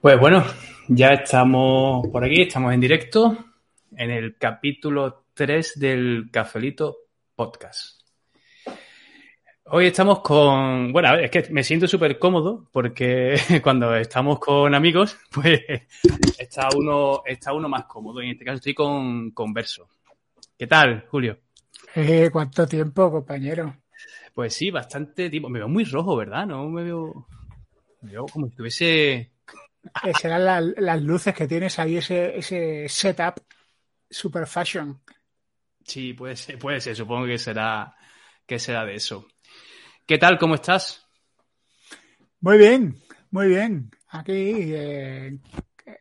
Pues bueno, ya estamos por aquí, estamos en directo en el capítulo 3 del Cafelito Podcast. Hoy estamos con, bueno, es que me siento súper cómodo porque cuando estamos con amigos, pues está uno, está uno más cómodo. En este caso estoy con, con Verso. ¿Qué tal, Julio? Eh, ¿Cuánto tiempo, compañero? Pues sí, bastante tiempo. Me veo muy rojo, ¿verdad? No me veo, me veo como si estuviese serán las luces que tienes ahí, ese, ese setup super fashion. Sí, puede ser, puede ser. Supongo que será, que será de eso. ¿Qué tal? ¿Cómo estás? Muy bien, muy bien. Aquí eh,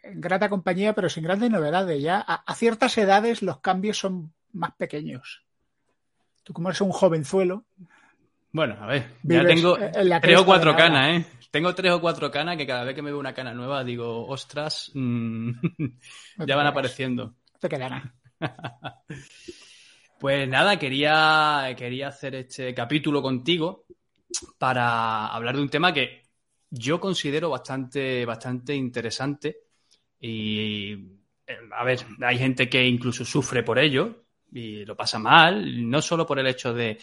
en grata compañía, pero sin grandes novedades. Ya a, ciertas edades los cambios son más pequeños. Tú como eres un jovenzuelo. Bueno, a ver, ya tengo tres o cuatro canas, ¿eh? Tengo tres o cuatro canas que cada vez que me veo una cana nueva digo, ostras, mmm, ya van apareciendo. Te quedarán. pues nada, quería, quería hacer este capítulo contigo para hablar de un tema que yo considero bastante, bastante interesante. Y a ver, hay gente que incluso sufre por ello y lo pasa mal, no solo por el hecho de,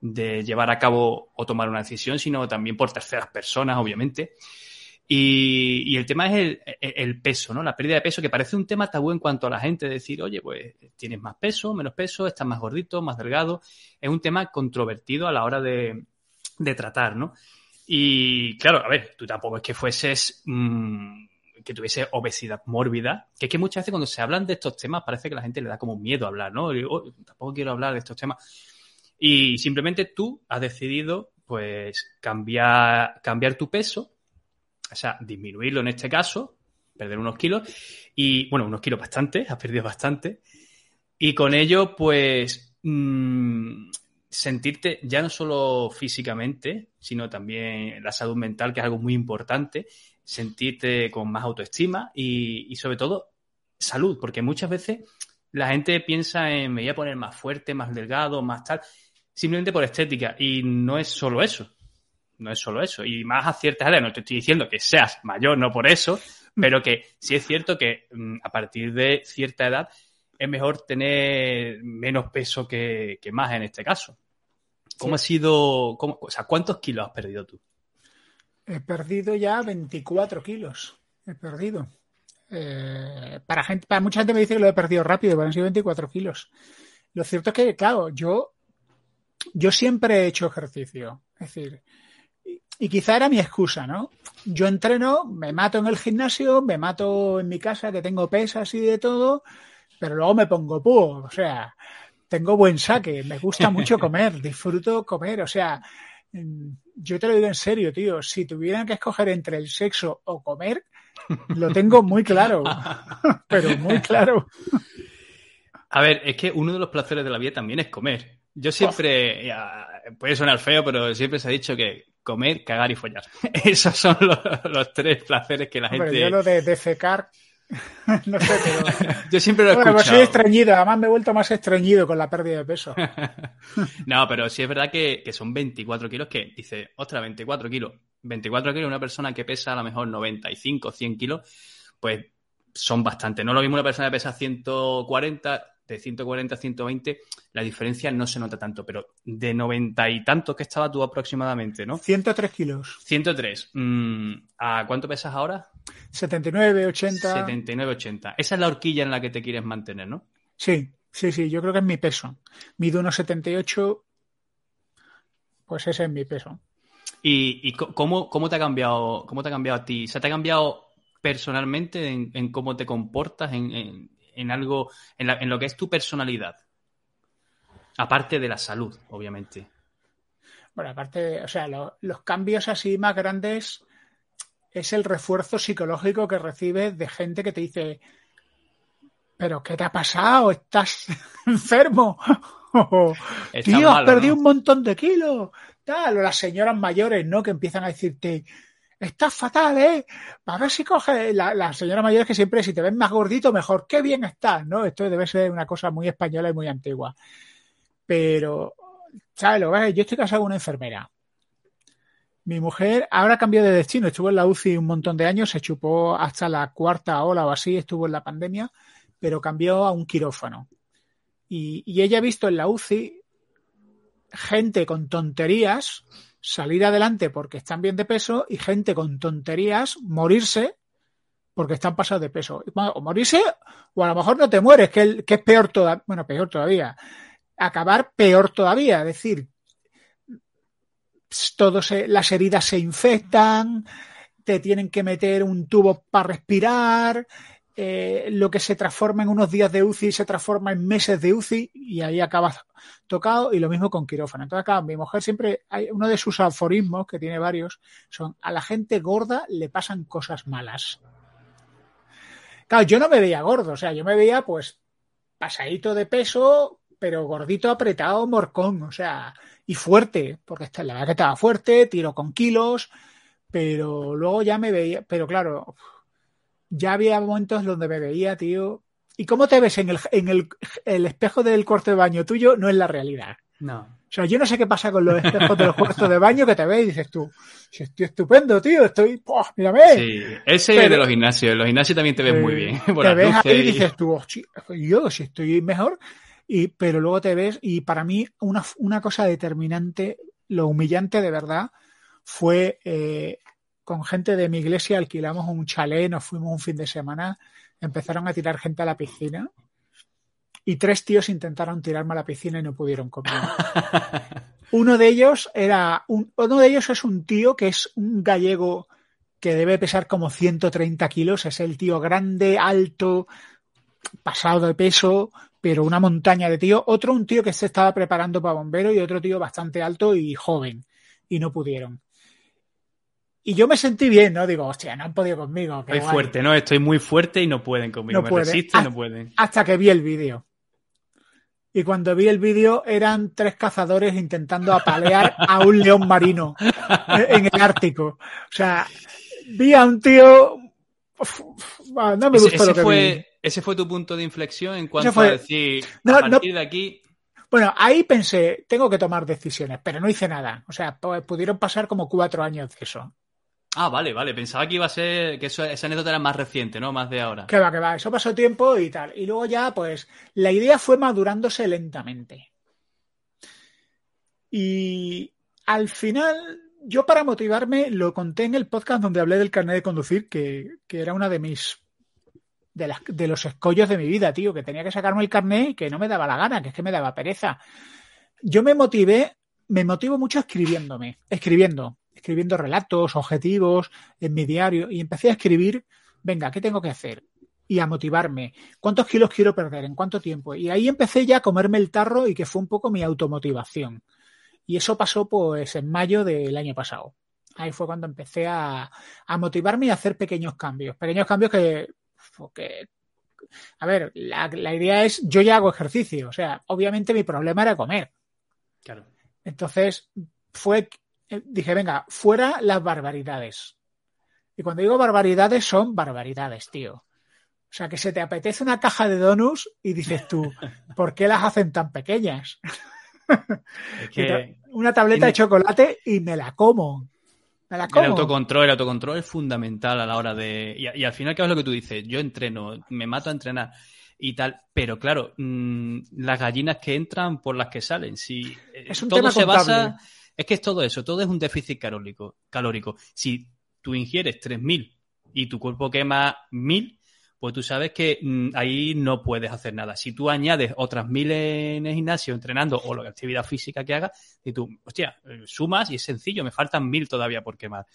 de llevar a cabo o tomar una decisión, sino también por terceras personas, obviamente. Y, el tema es el, peso, ¿no? La pérdida de peso, que parece un tema tabú en cuanto a la gente, decir, oye, pues tienes más peso, menos peso, estás más gordito, más delgado. Es un tema controvertido a la hora de, tratar, ¿no? Y claro, a ver, tú tampoco es que fueses, mm, que tuviese obesidad mórbida, que es que muchas veces cuando se hablan de estos temas parece que la gente le da como miedo hablar, ¿no? Oh, tampoco quiero hablar de estos temas. Y simplemente tú has decidido, pues, cambiar, cambiar tu peso, o sea, disminuirlo en este caso, perder unos kilos, y, bueno, unos kilos bastante, has perdido bastante, y con ello, pues, mmm, sentirte ya no solo físicamente, sino también la salud mental, que es algo muy importante, sentirte con más autoestima y, y sobre todo salud, porque muchas veces la gente piensa en me voy a poner más fuerte, más delgado, más tal, simplemente por estética. Y no es solo eso. No es solo eso. Y más a ciertas edades, no te estoy diciendo que seas mayor, no por eso, pero que sí es cierto que mm, a partir de cierta edad es mejor tener menos peso que, más en este caso. ¿Cómo ha sido, cómo, o sea, cuántos kilos has perdido tú? He perdido ya 24 kilos. He perdido. Eh, para, gente, para mucha gente me dice que lo he perdido rápido, pero han sido 24 kilos. Lo cierto es que, claro, yo yo siempre he hecho ejercicio. Es decir, y, quizá era mi excusa, ¿no? Yo entreno, me mato en el gimnasio, me mato en mi casa, que tengo pesas y de todo, pero luego me pongo púo. O sea, tengo buen saque, me gusta mucho comer, disfruto comer. O sea, mm, yo te lo digo en serio, tío. Si tuvieran que escoger entre el sexo o comer, lo tengo muy claro. pero muy claro. A ver, es que uno de los placeres de la vida también es comer. Yo siempre, puede sonar feo, pero siempre se ha dicho que comer, cagar y follar. Esos son los, tres placeres que la gente. Pero yo lo de defecar, no sé, pero. yo siempre lo he bueno, pues soy estreñido, además me he vuelto más estreñido con la pérdida de peso. no, pero sí es verdad que, son 24 kilos que dice, ostras, 24 kilos. 24 kilos, una persona que pesa a lo mejor 95, 100 kilos, pues son bastante. No lo mismo una persona que pesa 140 de 140 a 120, la diferencia no se nota tanto, pero de 90 y tantos que estaba tú aproximadamente, ¿no? 103 kilos. 103. Mm, ¿A cuánto pesas ahora? 79, 80. 79, 80. Esa es la horquilla en la que te quieres mantener, ¿no? Sí, sí, sí, yo creo que es mi peso. Mido unos 78, pues ese es mi peso. ¿Y, cómo, cómo, te ha cambiado, cómo te ha cambiado a ti? ¿Se te ha cambiado personalmente en, cómo te comportas, en, en algo, en, lo que es tu personalidad. Aparte de la salud, obviamente. Bueno, aparte, o sea, los cambios así más grandes es el refuerzo psicológico que recibes de gente que te dice, pero ¿qué te ha pasado? ¿Estás enfermo? Tío, has perdido un montón de kilos. Tal, o las señoras mayores, ¿no? Que empiezan a decirte, estás fatal, ¿eh? A ver si coge la, señora mayor que siempre, si te ves más gordito, mejor, qué bien estás, ¿no? Esto debe ser una cosa muy española y muy antigua. Pero, ¿sabes? Yo estoy casado con una enfermera. Mi mujer ahora cambió de destino, estuvo en la UCI un montón de años, se chupó hasta la cuarta ola o así, estuvo en la pandemia, pero cambió a un quirófano. Y, y ella ha visto en la UCI gente con tonterías salir adelante porque están bien de peso y gente con tonterías morirse porque están pasados de peso. O morirse, o a lo mejor no te mueres, que, que es peor todavía. Bueno, peor todavía. Acabar peor todavía. Es decir, todos las heridas se infectan, te tienen que meter un tubo para respirar, eh, lo que se transforma en unos días de UCI se transforma en meses de UCI y ahí acabas tocado y lo mismo con quirófano. Entonces acá mi mujer siempre, hay uno de sus aforismos, que tiene varios, son a la gente gorda le pasan cosas malas. Claro, yo no me veía gordo, o sea, yo me veía pues pasadito de peso, pero gordito, apretado, morcón, o sea, y fuerte, porque la verdad que estaba fuerte, tiro con kilos, pero luego ya me veía, pero claro, ya había momentos donde me veía, tío. ¿Y cómo te ves en el, en el, el espejo del cuarto de baño tuyo? No es la realidad. No. O sea, yo no sé qué pasa con los espejos de los cuartos de baño que te ves y dices tú, si estoy estupendo, tío, estoy, ¡oh, mírame! Sí, ese es de los gimnasios, en los gimnasios también te ves muy bien. Por te ves ahí y dices tú, yo si estoy mejor, y, pero luego te ves, y para mí una, una cosa determinante, lo humillante de verdad, fue eh, con gente de mi iglesia, alquilamos un chalet, nos fuimos un fin de semana, empezaron a tirar gente a la piscina y tres tíos intentaron tirarme a la piscina y no pudieron conmigo. uno de ellos era un, uno de ellos es un tío que es un gallego que debe pesar como 130 kilos, es el tío grande, alto, pasado de peso, pero una montaña de tío. Otro un tío que se estaba preparando para bombero y otro tío bastante alto y joven y no pudieron. Y yo me sentí bien, ¿no? Digo, hostia, no han podido conmigo. Estoy fuerte, ¿no? Estoy muy fuerte y no pueden conmigo. No me resisten y no pueden. Hasta que vi el vídeo. Y cuando vi el vídeo eran tres cazadores intentando apalear a un león marino en el Ártico. O sea, vi a un tío... No me gustó ese, lo que fue, vi. Ese fue tu punto de inflexión en cuanto fue... a decir, no, a partir no... de aquí... Bueno, ahí pensé, tengo que tomar decisiones, pero no hice nada. O sea, pudieron pasar como cuatro años de eso. Ah, vale, vale. Pensaba que iba a ser que esa anécdota era más reciente, ¿no? Más de ahora. Que va, que va. Eso pasó tiempo y tal. Y luego ya, pues, la idea fue madurándose lentamente. Y al final, yo para motivarme lo conté en el podcast donde hablé del carnet de conducir, que, que era una de mis. De, las, de los escollos de mi vida, tío, que tenía que sacarme el carnet y que no me daba la gana, que es que me daba pereza. Yo me motivé, me motivo mucho escribiéndome, escribiendo escribiendo relatos, objetivos en mi diario y empecé a escribir, venga, ¿qué tengo que hacer? Y a motivarme. ¿Cuántos kilos quiero perder? ¿En cuánto tiempo? Y ahí empecé ya a comerme el tarro y que fue un poco mi automotivación. Y eso pasó pues en mayo del año pasado. Ahí fue cuando empecé a, a motivarme y a hacer pequeños cambios. Pequeños cambios que, que a ver, la, la, idea es, yo ya hago ejercicio, o sea, obviamente mi problema era comer. Claro. Entonces, fue dije, venga, fuera las barbaridades. Y cuando digo barbaridades, son barbaridades, tío. O sea, que se te apetece una caja de donuts y dices tú, ¿por qué las hacen tan pequeñas? Es que... una tableta de chocolate y me la como. Me la como. El autocontrol, el autocontrol es fundamental a la hora de. Y, y al final, ¿qué es lo que tú dices? Yo entreno, me mato a entrenar y tal, pero claro, mmm, las gallinas que entran por las que salen. Si eh, es un todo tema se contable. basa es que es todo eso, todo es un déficit calórico. calórico. Si tú ingieres 3.000 y tu cuerpo quema 1.000, pues tú sabes que mmm, ahí no puedes hacer nada. Si tú añades otras 1.000 en el gimnasio entrenando o la actividad física que hagas, y tú, hostia, sumas y es sencillo, me faltan 1.000 todavía por quemar.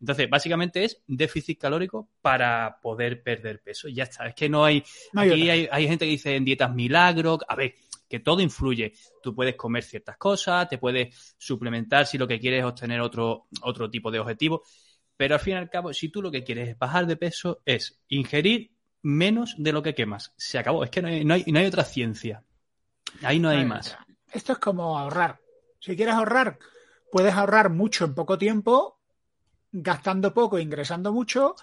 Entonces, básicamente es déficit calórico para poder perder peso. Y ya está. Es que no hay. No hay aquí hay, hay gente que dice en dietas milagro. A ver, que todo influye. Tú puedes comer ciertas cosas, te puedes suplementar si lo que quieres es obtener otro, otro tipo de objetivo. Pero al fin y al cabo, si tú lo que quieres es bajar de peso, es ingerir menos de lo que quemas. Se acabó. Es que no hay, no hay, no hay otra ciencia. Ahí no hay más. Esto es como ahorrar. Si quieres ahorrar, puedes ahorrar mucho en poco tiempo, gastando poco, ingresando mucho,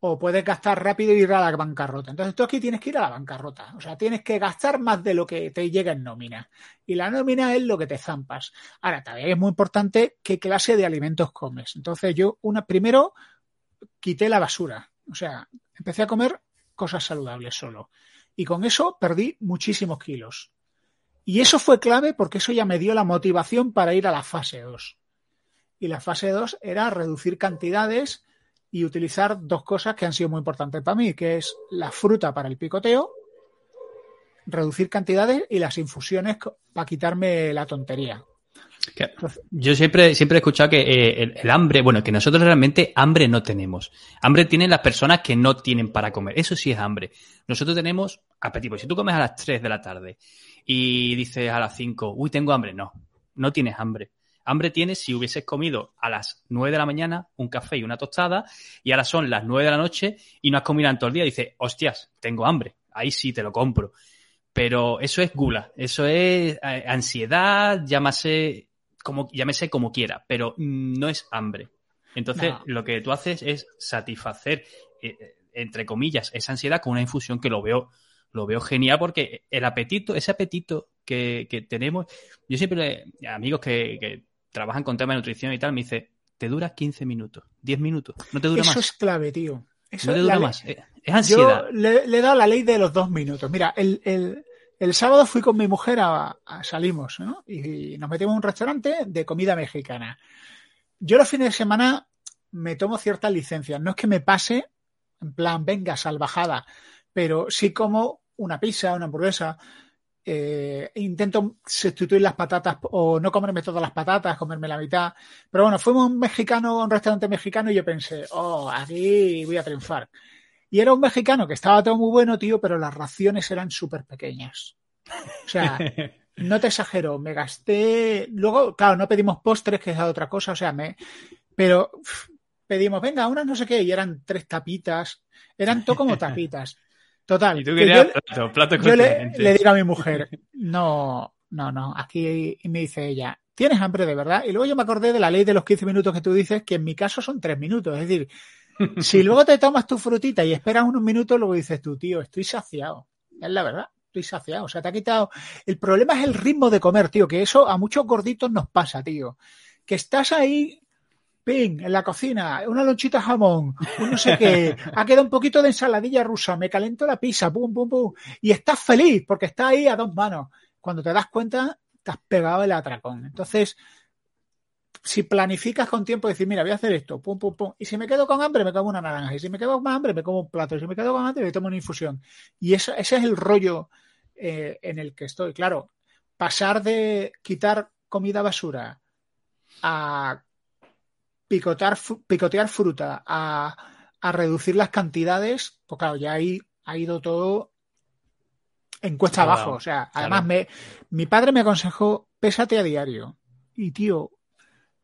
o puedes gastar rápido y ir a la bancarrota. Entonces tú aquí tienes que ir a la bancarrota. O sea, tienes que gastar más de lo que te llega en nómina. Y la nómina es lo que te zampas. Ahora, también es muy importante qué clase de alimentos comes. Entonces yo, una, primero, quité la basura. O sea, empecé a comer cosas saludables solo. Y con eso perdí muchísimos kilos. Y eso fue clave porque eso ya me dio la motivación para ir a la fase 2. Y la fase 2 era reducir cantidades y utilizar dos cosas que han sido muy importantes para mí, que es la fruta para el picoteo, reducir cantidades y las infusiones para quitarme la tontería. Yo siempre, siempre he escuchado que eh, el, hambre, bueno, que nosotros realmente hambre no tenemos. Hambre tienen las personas que no tienen para comer. Eso sí es hambre. Nosotros tenemos apetito. Si tú comes a las 3 de la tarde y dices a las 5, uy, tengo hambre, no, no tienes hambre. Hambre tienes si hubieses comido a las 9 de la mañana un café y una tostada y ahora son las 9 de la noche y no has comido en todo el día. Dices, hostias, tengo hambre. Ahí sí te lo compro. Pero eso es gula, eso es eh, ansiedad, llámase como, llámese como quiera, pero no es hambre. Entonces, lo que tú haces es satisfacer, eh, eh, entre comillas, esa ansiedad con una infusión que lo veo, lo veo genial porque el apetito, ese apetito que, tenemos, yo siempre, amigos que trabajan con temas de nutrición y tal, me dice, te dura 15 minutos, 10 minutos, no te dura más. Eso es clave, tío. no te dura más, es ansiedad. Yo le, he dado la ley de los dos minutos. Mira, el, sábado fui con mi mujer a, salimos, ¿no? Y, nos metimos en un restaurante de comida mexicana. Yo los fines de semana me tomo ciertas licencias. No es que me pase, en plan, venga, salvajada, pero sí como una pizza, una hamburguesa, eh, intento sustituir las patatas o no comerme todas las patatas, comerme la mitad. Pero bueno, fuimos a un mexicano, a un restaurante mexicano y yo pensé, oh, aquí voy a triunfar. Y era un mexicano que estaba todo muy bueno, tío, pero las raciones eran súper pequeñas. O sea, no te exagero, me gasté. Luego, claro, no pedimos postres, que es otra cosa, o sea, me. Pero pedimos, venga, unas no sé qué, y eran tres tapitas, eran todo como tapitas. Total. Y tú querías plato, plato Yo le, digo a mi mujer, no, no, no, aquí me dice ella, ¿tienes hambre de verdad? Y luego yo me acordé de la ley de los 15 minutos que tú dices, que en mi caso son 3 minutos. Es decir, si luego te tomas tu frutita y esperas unos minutos, luego dices tú, tío, estoy saciado. Es la verdad, estoy saciado. O sea, te ha quitado. El problema es el ritmo de comer, tío, que eso a muchos gorditos nos pasa, tío. Que estás ahí en la cocina, una lonchita jamón, no sé qué, ha quedado un poquito de ensaladilla rusa, me calento la pizza, pum, pum, pum, y estás feliz porque está ahí a dos manos. Cuando te das cuenta, te has pegado el atracón. Entonces, si planificas con tiempo, decir, mira, voy a hacer esto, pum, pum, pum, y si me quedo con hambre, me como una naranja, y si me quedo con hambre, me como un plato, y si me quedo con hambre, me tomo una infusión. Y ese es el rollo eh, en el que estoy. Claro, pasar de quitar comida basura a picotear, picotear fruta a, reducir las cantidades, pues claro, ya ahí ha ido todo en cuesta abajo. O sea, además me, mi padre me aconsejó, pésate a diario. Y tío,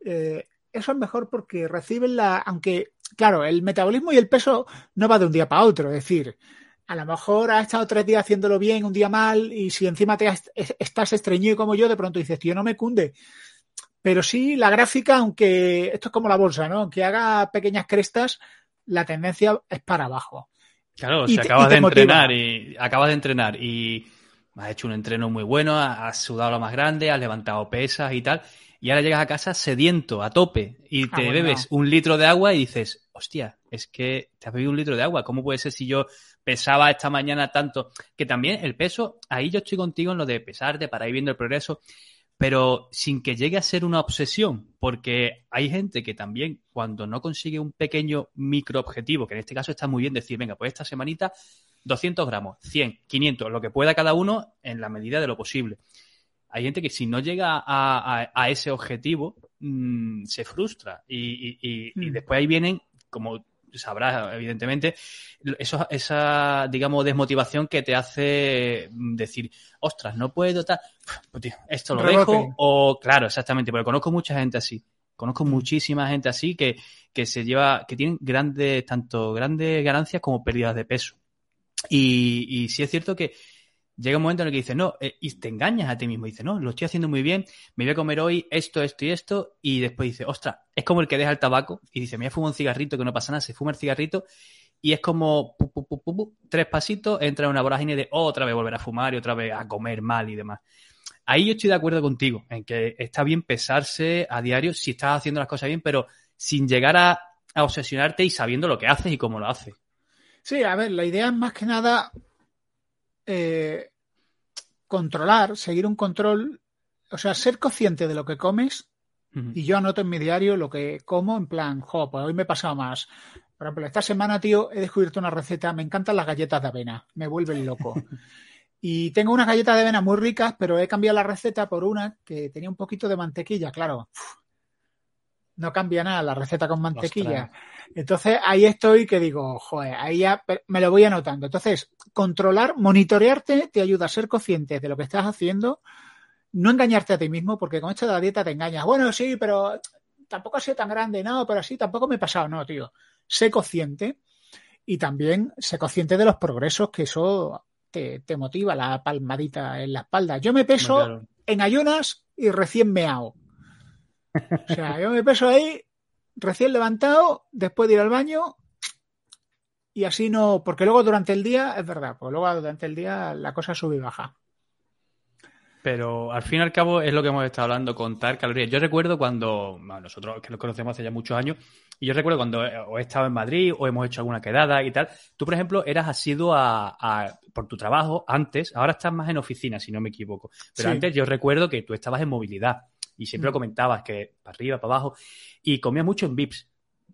eh, eso es mejor porque reciben la, aunque, claro, el metabolismo y el peso no va de un día para otro. Es decir, a lo mejor has estado tres días haciéndolo bien, un día mal, y si encima te estás estreñido como yo, de pronto dices, tío, no me cunde. Pero sí, la gráfica, aunque esto es como la bolsa, ¿no? Aunque haga pequeñas crestas, la tendencia es para abajo. Claro, si acabas de entrenar y acabas de entrenar y has hecho un entreno muy bueno, has sudado lo más grande, has levantado pesas y tal, y ahora llegas a casa sediento, a tope, y ah, te bebes un litro de agua y dices, hostia, es que te has bebido un litro de agua, ¿cómo puede ser si yo pesaba esta mañana tanto? Que también el peso, ahí yo estoy contigo en lo de pesarte para ir viendo el progreso, pero sin que llegue a ser una obsesión, porque hay gente que también cuando no consigue un pequeño microobjetivo, que en este caso está muy bien decir, venga, pues esta semanita 200 gramos, 100, 500, lo que pueda cada uno en la medida de lo posible. Hay gente que si no llega a, ese objetivo mm, se frustra y, y, mm. después ahí vienen, como sabrás, evidentemente, eso, esa, digamos, desmotivación que te hace decir, ostras, no puedo tal, pues, esto lo dejo, o claro, exactamente, porque conozco mucha gente así. Conozco muchísima gente así que, que se lleva, que tienen grandes, tanto grandes ganancias como pérdidas de peso. Y, y sí es cierto que llega un momento en el que dices, no, eh, y te engañas a ti mismo. Dices, no, lo estoy haciendo muy bien, me voy a comer hoy esto, esto y esto. Y después dices, ostras, es como el que deja el tabaco y dice, me voy a fumar un cigarrito que no pasa nada, se fuma el cigarrito y es como tres pasitos, entra en una vorágine de otra vez volver a fumar y otra vez a comer mal y demás. Ahí yo estoy de acuerdo contigo, en que está bien pesarse a diario si estás haciendo las cosas bien, pero sin llegar a, obsesionarte y sabiendo lo que haces y cómo lo haces. Sí, a ver, la idea es más que nada eh, controlar, seguir un control, o sea, ser consciente de lo que comes. Y yo anoto en mi diario lo que como, en plan, jo, pues hoy me he pasado más. Por ejemplo, esta semana, tío, he descubierto una receta. Me encantan las galletas de avena. Me vuelven loco. y tengo unas galletas de avena muy ricas, pero he cambiado la receta por una que tenía un poquito de mantequilla. Claro, no cambia nada la receta con mantequilla. Entonces ahí estoy que digo, joder, ahí ya me lo voy anotando. Entonces, controlar, monitorearte te ayuda a ser consciente de lo que estás haciendo, no engañarte a ti mismo, porque con esto de la dieta te engañas. Bueno, sí, pero tampoco ha sido tan grande, no, pero sí, tampoco me he pasado, no, tío sé consciente y también sé consciente de los progresos que eso te, motiva, la palmadita en la espalda. Yo me peso en ayunas y recién meado. O sea, yo me peso ahí recién levantado, después de ir al baño y así no, porque luego durante el día, es verdad, pues luego durante el día la cosa sube y baja. Pero al fin y al cabo es lo que hemos estado hablando, contar calorías. Yo recuerdo cuando, nosotros que nos conocemos hace ya muchos años, y yo recuerdo cuando he, estado en Madrid o hemos hecho alguna quedada y tal, tú, por ejemplo, eras asiduo a, por tu trabajo antes, ahora estás más en oficina, si no me equivoco. Pero antes yo recuerdo que tú estabas en movilidad y siempre lo comentabas, que para arriba, para abajo, y comías mucho en VIPs.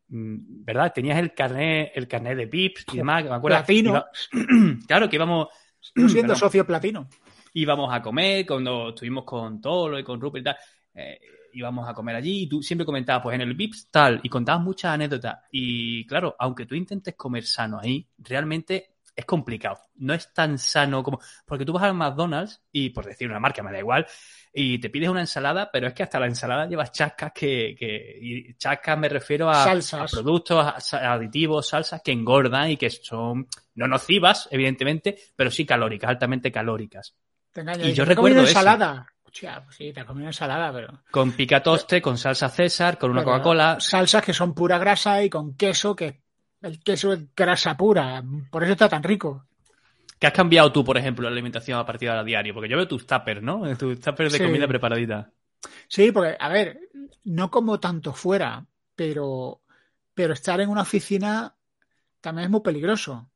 Mm, ¿Verdad? Tenías el carnet, el carnet de VIPs y demás, me acuerdo. Platino. claro, que íbamos. Yo siendo socio platino íbamos a comer cuando estuvimos con Tolo y con Rupert y tal. Eh, íbamos a comer allí y tú siempre comentabas, pues en el VIPS tal, y contabas muchas anécdotas. Y claro, aunque tú intentes comer sano ahí, realmente es complicado. No es tan sano como. Porque tú vas al McDonald's y, por decir una marca, me da igual, y te pides una ensalada, pero es que hasta la ensalada lleva chascas que. que y chascas me refiero a, productos aditivos, salsas que engordan y que son no nocivas, evidentemente, pero sí calóricas, altamente calóricas. Y yo recuerdo ensalada. Pues sí, te has comido ensalada, pero. Con picatoste, con salsa César, con una Coca-Cola. Salsas que son pura grasa y con queso, que el queso es grasa pura. Por eso está tan rico. ¿Qué has cambiado tú, por ejemplo, la alimentación a partir de ahora diario? Porque yo veo tus tuppers, ¿no? Tus tuppers de comida preparadita. Sí, porque, a ver, no como tanto fuera, pero, pero estar en una oficina también es muy peligroso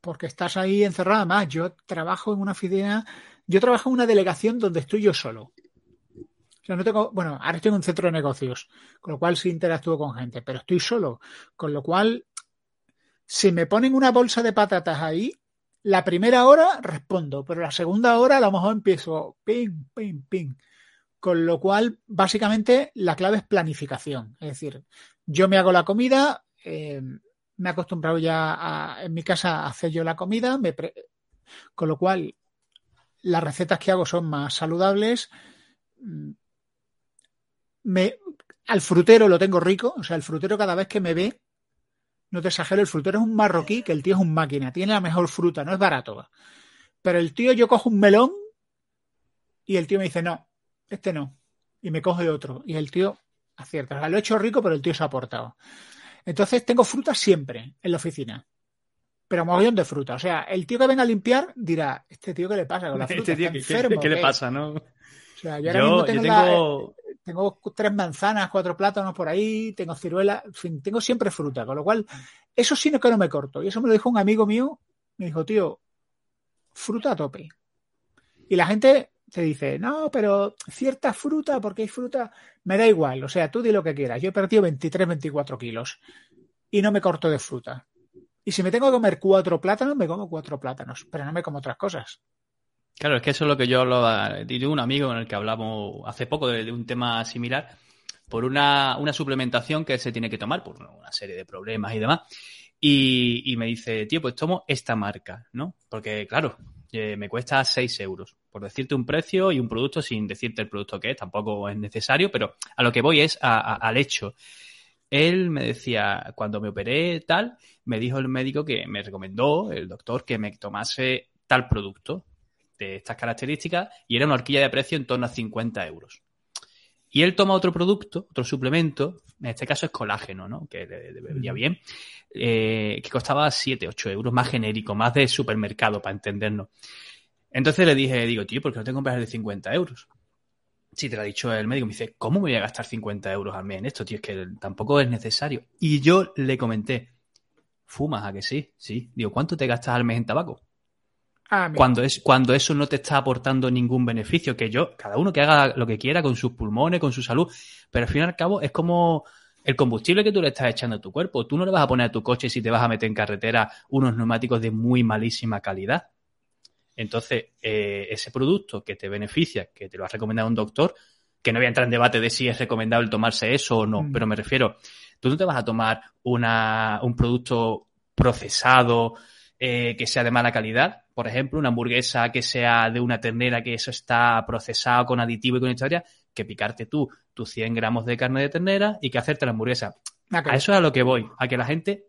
porque estás ahí encerrado. Más, yo trabajo en una oficina, yo trabajo en una delegación donde estoy yo solo. No tengo, bueno, ahora estoy en un centro de negocios, con lo cual sí interactúo con gente, pero estoy solo, con lo cual, si me ponen una bolsa de patatas ahí, la primera hora respondo, pero la segunda hora a lo mejor empiezo ping, ping, ping. Con lo cual, básicamente, la clave es planificación. Es decir, yo me hago la comida, eh, me he acostumbrado ya a, en mi casa a hacer yo la comida, con lo cual las recetas que hago son más saludables. Me, al frutero lo tengo rico, o sea, el frutero cada vez que me ve, no te exagero, el frutero es un marroquí, que el tío es un máquina, tiene la mejor fruta, no es barato. Pero el tío, yo cojo un melón y el tío me dice, no, este no. Y me coge otro. Y el tío acierta. O sea, lo he hecho rico, pero el tío se ha aportado. Entonces tengo fruta siempre en la oficina. Pero mogollón de fruta. O sea, el tío que venga a limpiar dirá, ¿este tío qué le pasa con la fruta? Este tío, ¿qué, le pasa, no? O sea, yo ahora mismo tengo, tengo... tres manzanas, cuatro plátanos por ahí, tengo ciruelas, en fin, tengo siempre fruta. Con lo cual, eso sí no que no me corto. Y eso me lo dijo un amigo mío. Me dijo, tío, fruta a tope. Y la gente te dice, no, pero cierta fruta, porque hay fruta, me da igual, o sea, tú di lo que quieras. Yo he perdido 23, 24 kilos y no me corto de fruta. Y si me tengo que comer cuatro plátanos, me como cuatro plátanos, pero no me como otras cosas. Claro, es que eso es lo que yo hablaba. Tengo un amigo con el que hablamos hace poco de, un tema similar, por una, una, suplementación que se tiene que tomar por una serie de problemas y demás. Y, y me dice, tío, pues tomo esta marca, ¿no? Porque, claro, eh, me cuesta 6 euros. Por decirte un precio y un producto sin decirte el producto que es, tampoco es necesario, pero a lo que voy es al hecho. Él me decía, cuando me operé tal, me dijo el médico que me recomendó, el doctor, que me tomase tal producto de estas características y era una horquilla de precio en torno a 50 euros. Y él toma otro producto, otro suplemento, en este caso es colágeno, ¿no? Que le, veía bien, eh, que costaba 7, 8 euros, más genérico, más de supermercado, para entendernos. Entonces le dije, digo, tío, ¿por qué no te compras el de 50 euros? Si te lo ha dicho el médico, me dice, ¿cómo me voy a gastar 50 euros al mes en esto, tío? Es que tampoco es necesario. Y yo le comenté, ¿fumas a que sí? Sí. Digo, ¿cuánto te gastas al mes en tabaco? Ah, cuando, es, cuando eso no te está aportando ningún beneficio, que yo, cada uno que haga lo que quiera con sus pulmones, con su salud, pero al fin y al cabo es como el combustible que tú le estás echando a tu cuerpo. Tú no le vas a poner a tu coche si te vas a meter en carretera unos neumáticos de muy malísima calidad. Entonces, eh, ese producto que te beneficia, que te lo ha recomendado un doctor, que no voy a entrar en debate de si es recomendable tomarse eso o no, mm. pero me refiero, tú no te vas a tomar una, un producto procesado eh, que sea de mala calidad, por ejemplo, una hamburguesa que sea de una ternera, que eso está procesado con aditivo y con historia, que picarte tú tus 100 gramos de carne de ternera y que hacerte la hamburguesa. A eso es a lo que voy, a que la gente,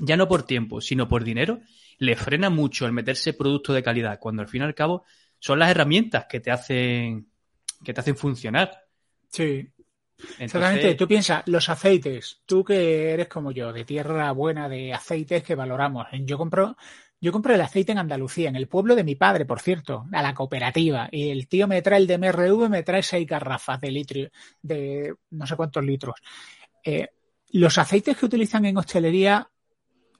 ya no por tiempo, sino por dinero, le frena mucho el meterse producto de calidad, cuando al fin y al cabo son las herramientas que te hacen, que te hacen funcionar. Sí. Exactamente, tú piensas, los aceites, tú que eres como yo, de tierra buena de aceites que valoramos. Yo compro yo compré el aceite en Andalucía, en el pueblo de mi padre, por cierto, a la cooperativa. Y el tío me trae el de MRV, me trae seis garrafas de litro, de no sé cuántos litros. Eh, los aceites que utilizan en hostelería,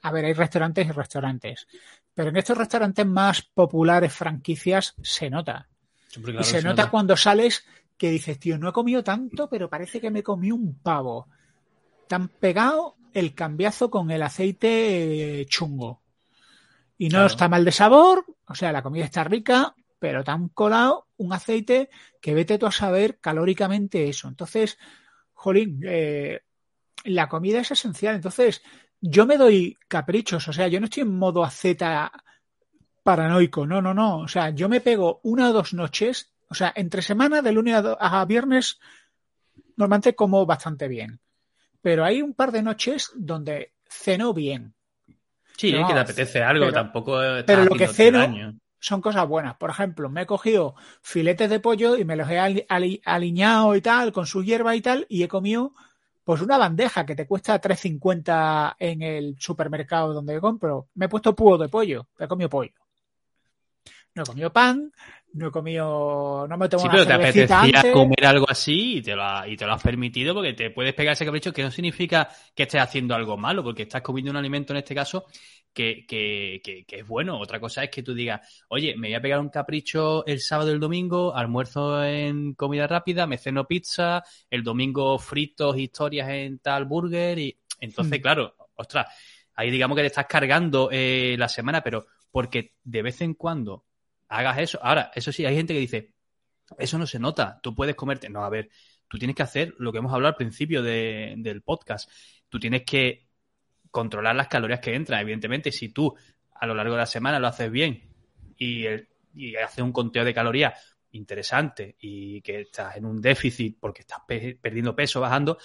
a ver, hay restaurantes y restaurantes. Pero en estos restaurantes más populares, franquicias, se nota. y se, nota, cuando sales que dices, tío, no he comido tanto, pero parece que me comí un pavo. Tan pegado el cambiazo con el aceite chungo. Y no está mal de sabor, o sea, la comida está rica, pero te han colado un aceite que vete tú a saber calóricamente eso. Entonces, jolín, eh, la comida es esencial. Entonces, yo me doy caprichos, o sea, yo no estoy en modo aceta paranoico, no, no, no. O sea, yo me pego una o dos noches, o sea, entre semana, de lunes a, a viernes, normalmente como bastante bien. Pero hay un par de noches donde ceno bien. Sí, que te apetece algo, tampoco. Pero lo que ceno son cosas buenas. Por ejemplo, me he cogido filetes de pollo y me los he aliñado y tal, con su hierba y tal, y he comido pues una bandeja que te cuesta 3.50 en el supermercado donde compro. Me he puesto púo de pollo, he comido pollo. No he comido pan, no he comido, no me tomo sí, pero te apetecía comer algo así y te, lo y te lo has permitido porque te puedes pegar ese capricho que no significa que estés haciendo algo malo, porque estás comiendo un alimento en este caso que, que, que, es bueno. Otra cosa es que tú digas, oye, me voy a pegar un capricho el sábado y el domingo, almuerzo en comida rápida, me ceno pizza, el domingo fritos, historias en tal burger y entonces, hmm. claro, ostras, ahí digamos que te estás cargando eh, la semana, pero porque de vez en cuando hagas eso. Ahora, eso sí, hay gente que dice, eso no se nota, tú puedes comerte. No, a ver, tú tienes que hacer lo que hemos hablado al principio del podcast. Tú tienes que controlar las calorías que entran. Evidentemente, si tú a lo largo de la semana lo haces bien y, y haces un conteo de calorías interesante y que estás en un déficit porque estás perdiendo peso, bajando,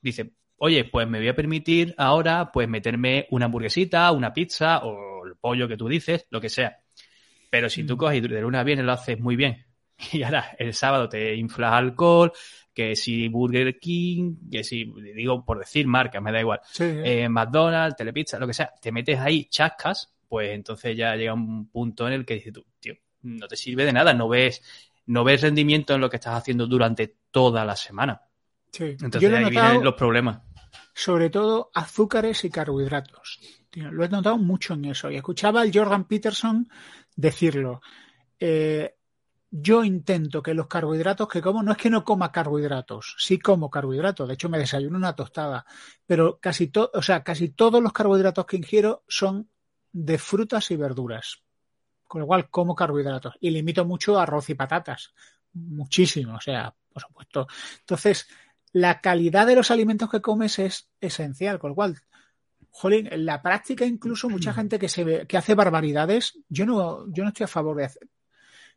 dice, oye, pues me voy a permitir ahora pues meterme una hamburguesita, una pizza o el pollo que tú dices, lo que sea. Pero si tú mm. coges y de lunes a viernes lo haces muy bien y ahora el sábado te inflas alcohol, que si Burger King, que si, digo por decir marca, me da igual, eh, McDonald's, Telepizza, lo que sea, te metes ahí chascas, pues entonces ya llega un punto en el que dices tú, tío, no te sirve de nada, no ves, no ves rendimiento en lo que estás haciendo durante toda la semana. Sí. Entonces ahí vienen los problemas. Sobre todo azúcares y carbohidratos. Lo he notado mucho en eso. Y escuchaba al Jordan Peterson decirlo. Eh, yo intento que los carbohidratos que como, no es que no coma carbohidratos, sí como carbohidratos, de hecho me desayuno una tostada, pero casi, todo o sea, casi todos los carbohidratos que ingiero son de frutas y verduras, con lo cual como carbohidratos y limito mucho arroz y patatas, muchísimo, o sea, por supuesto. Entonces, la calidad de los alimentos que comes es esencial, con lo cual jolín, en la práctica incluso mucha gente que se que hace barbaridades, yo no, yo no estoy a favor de,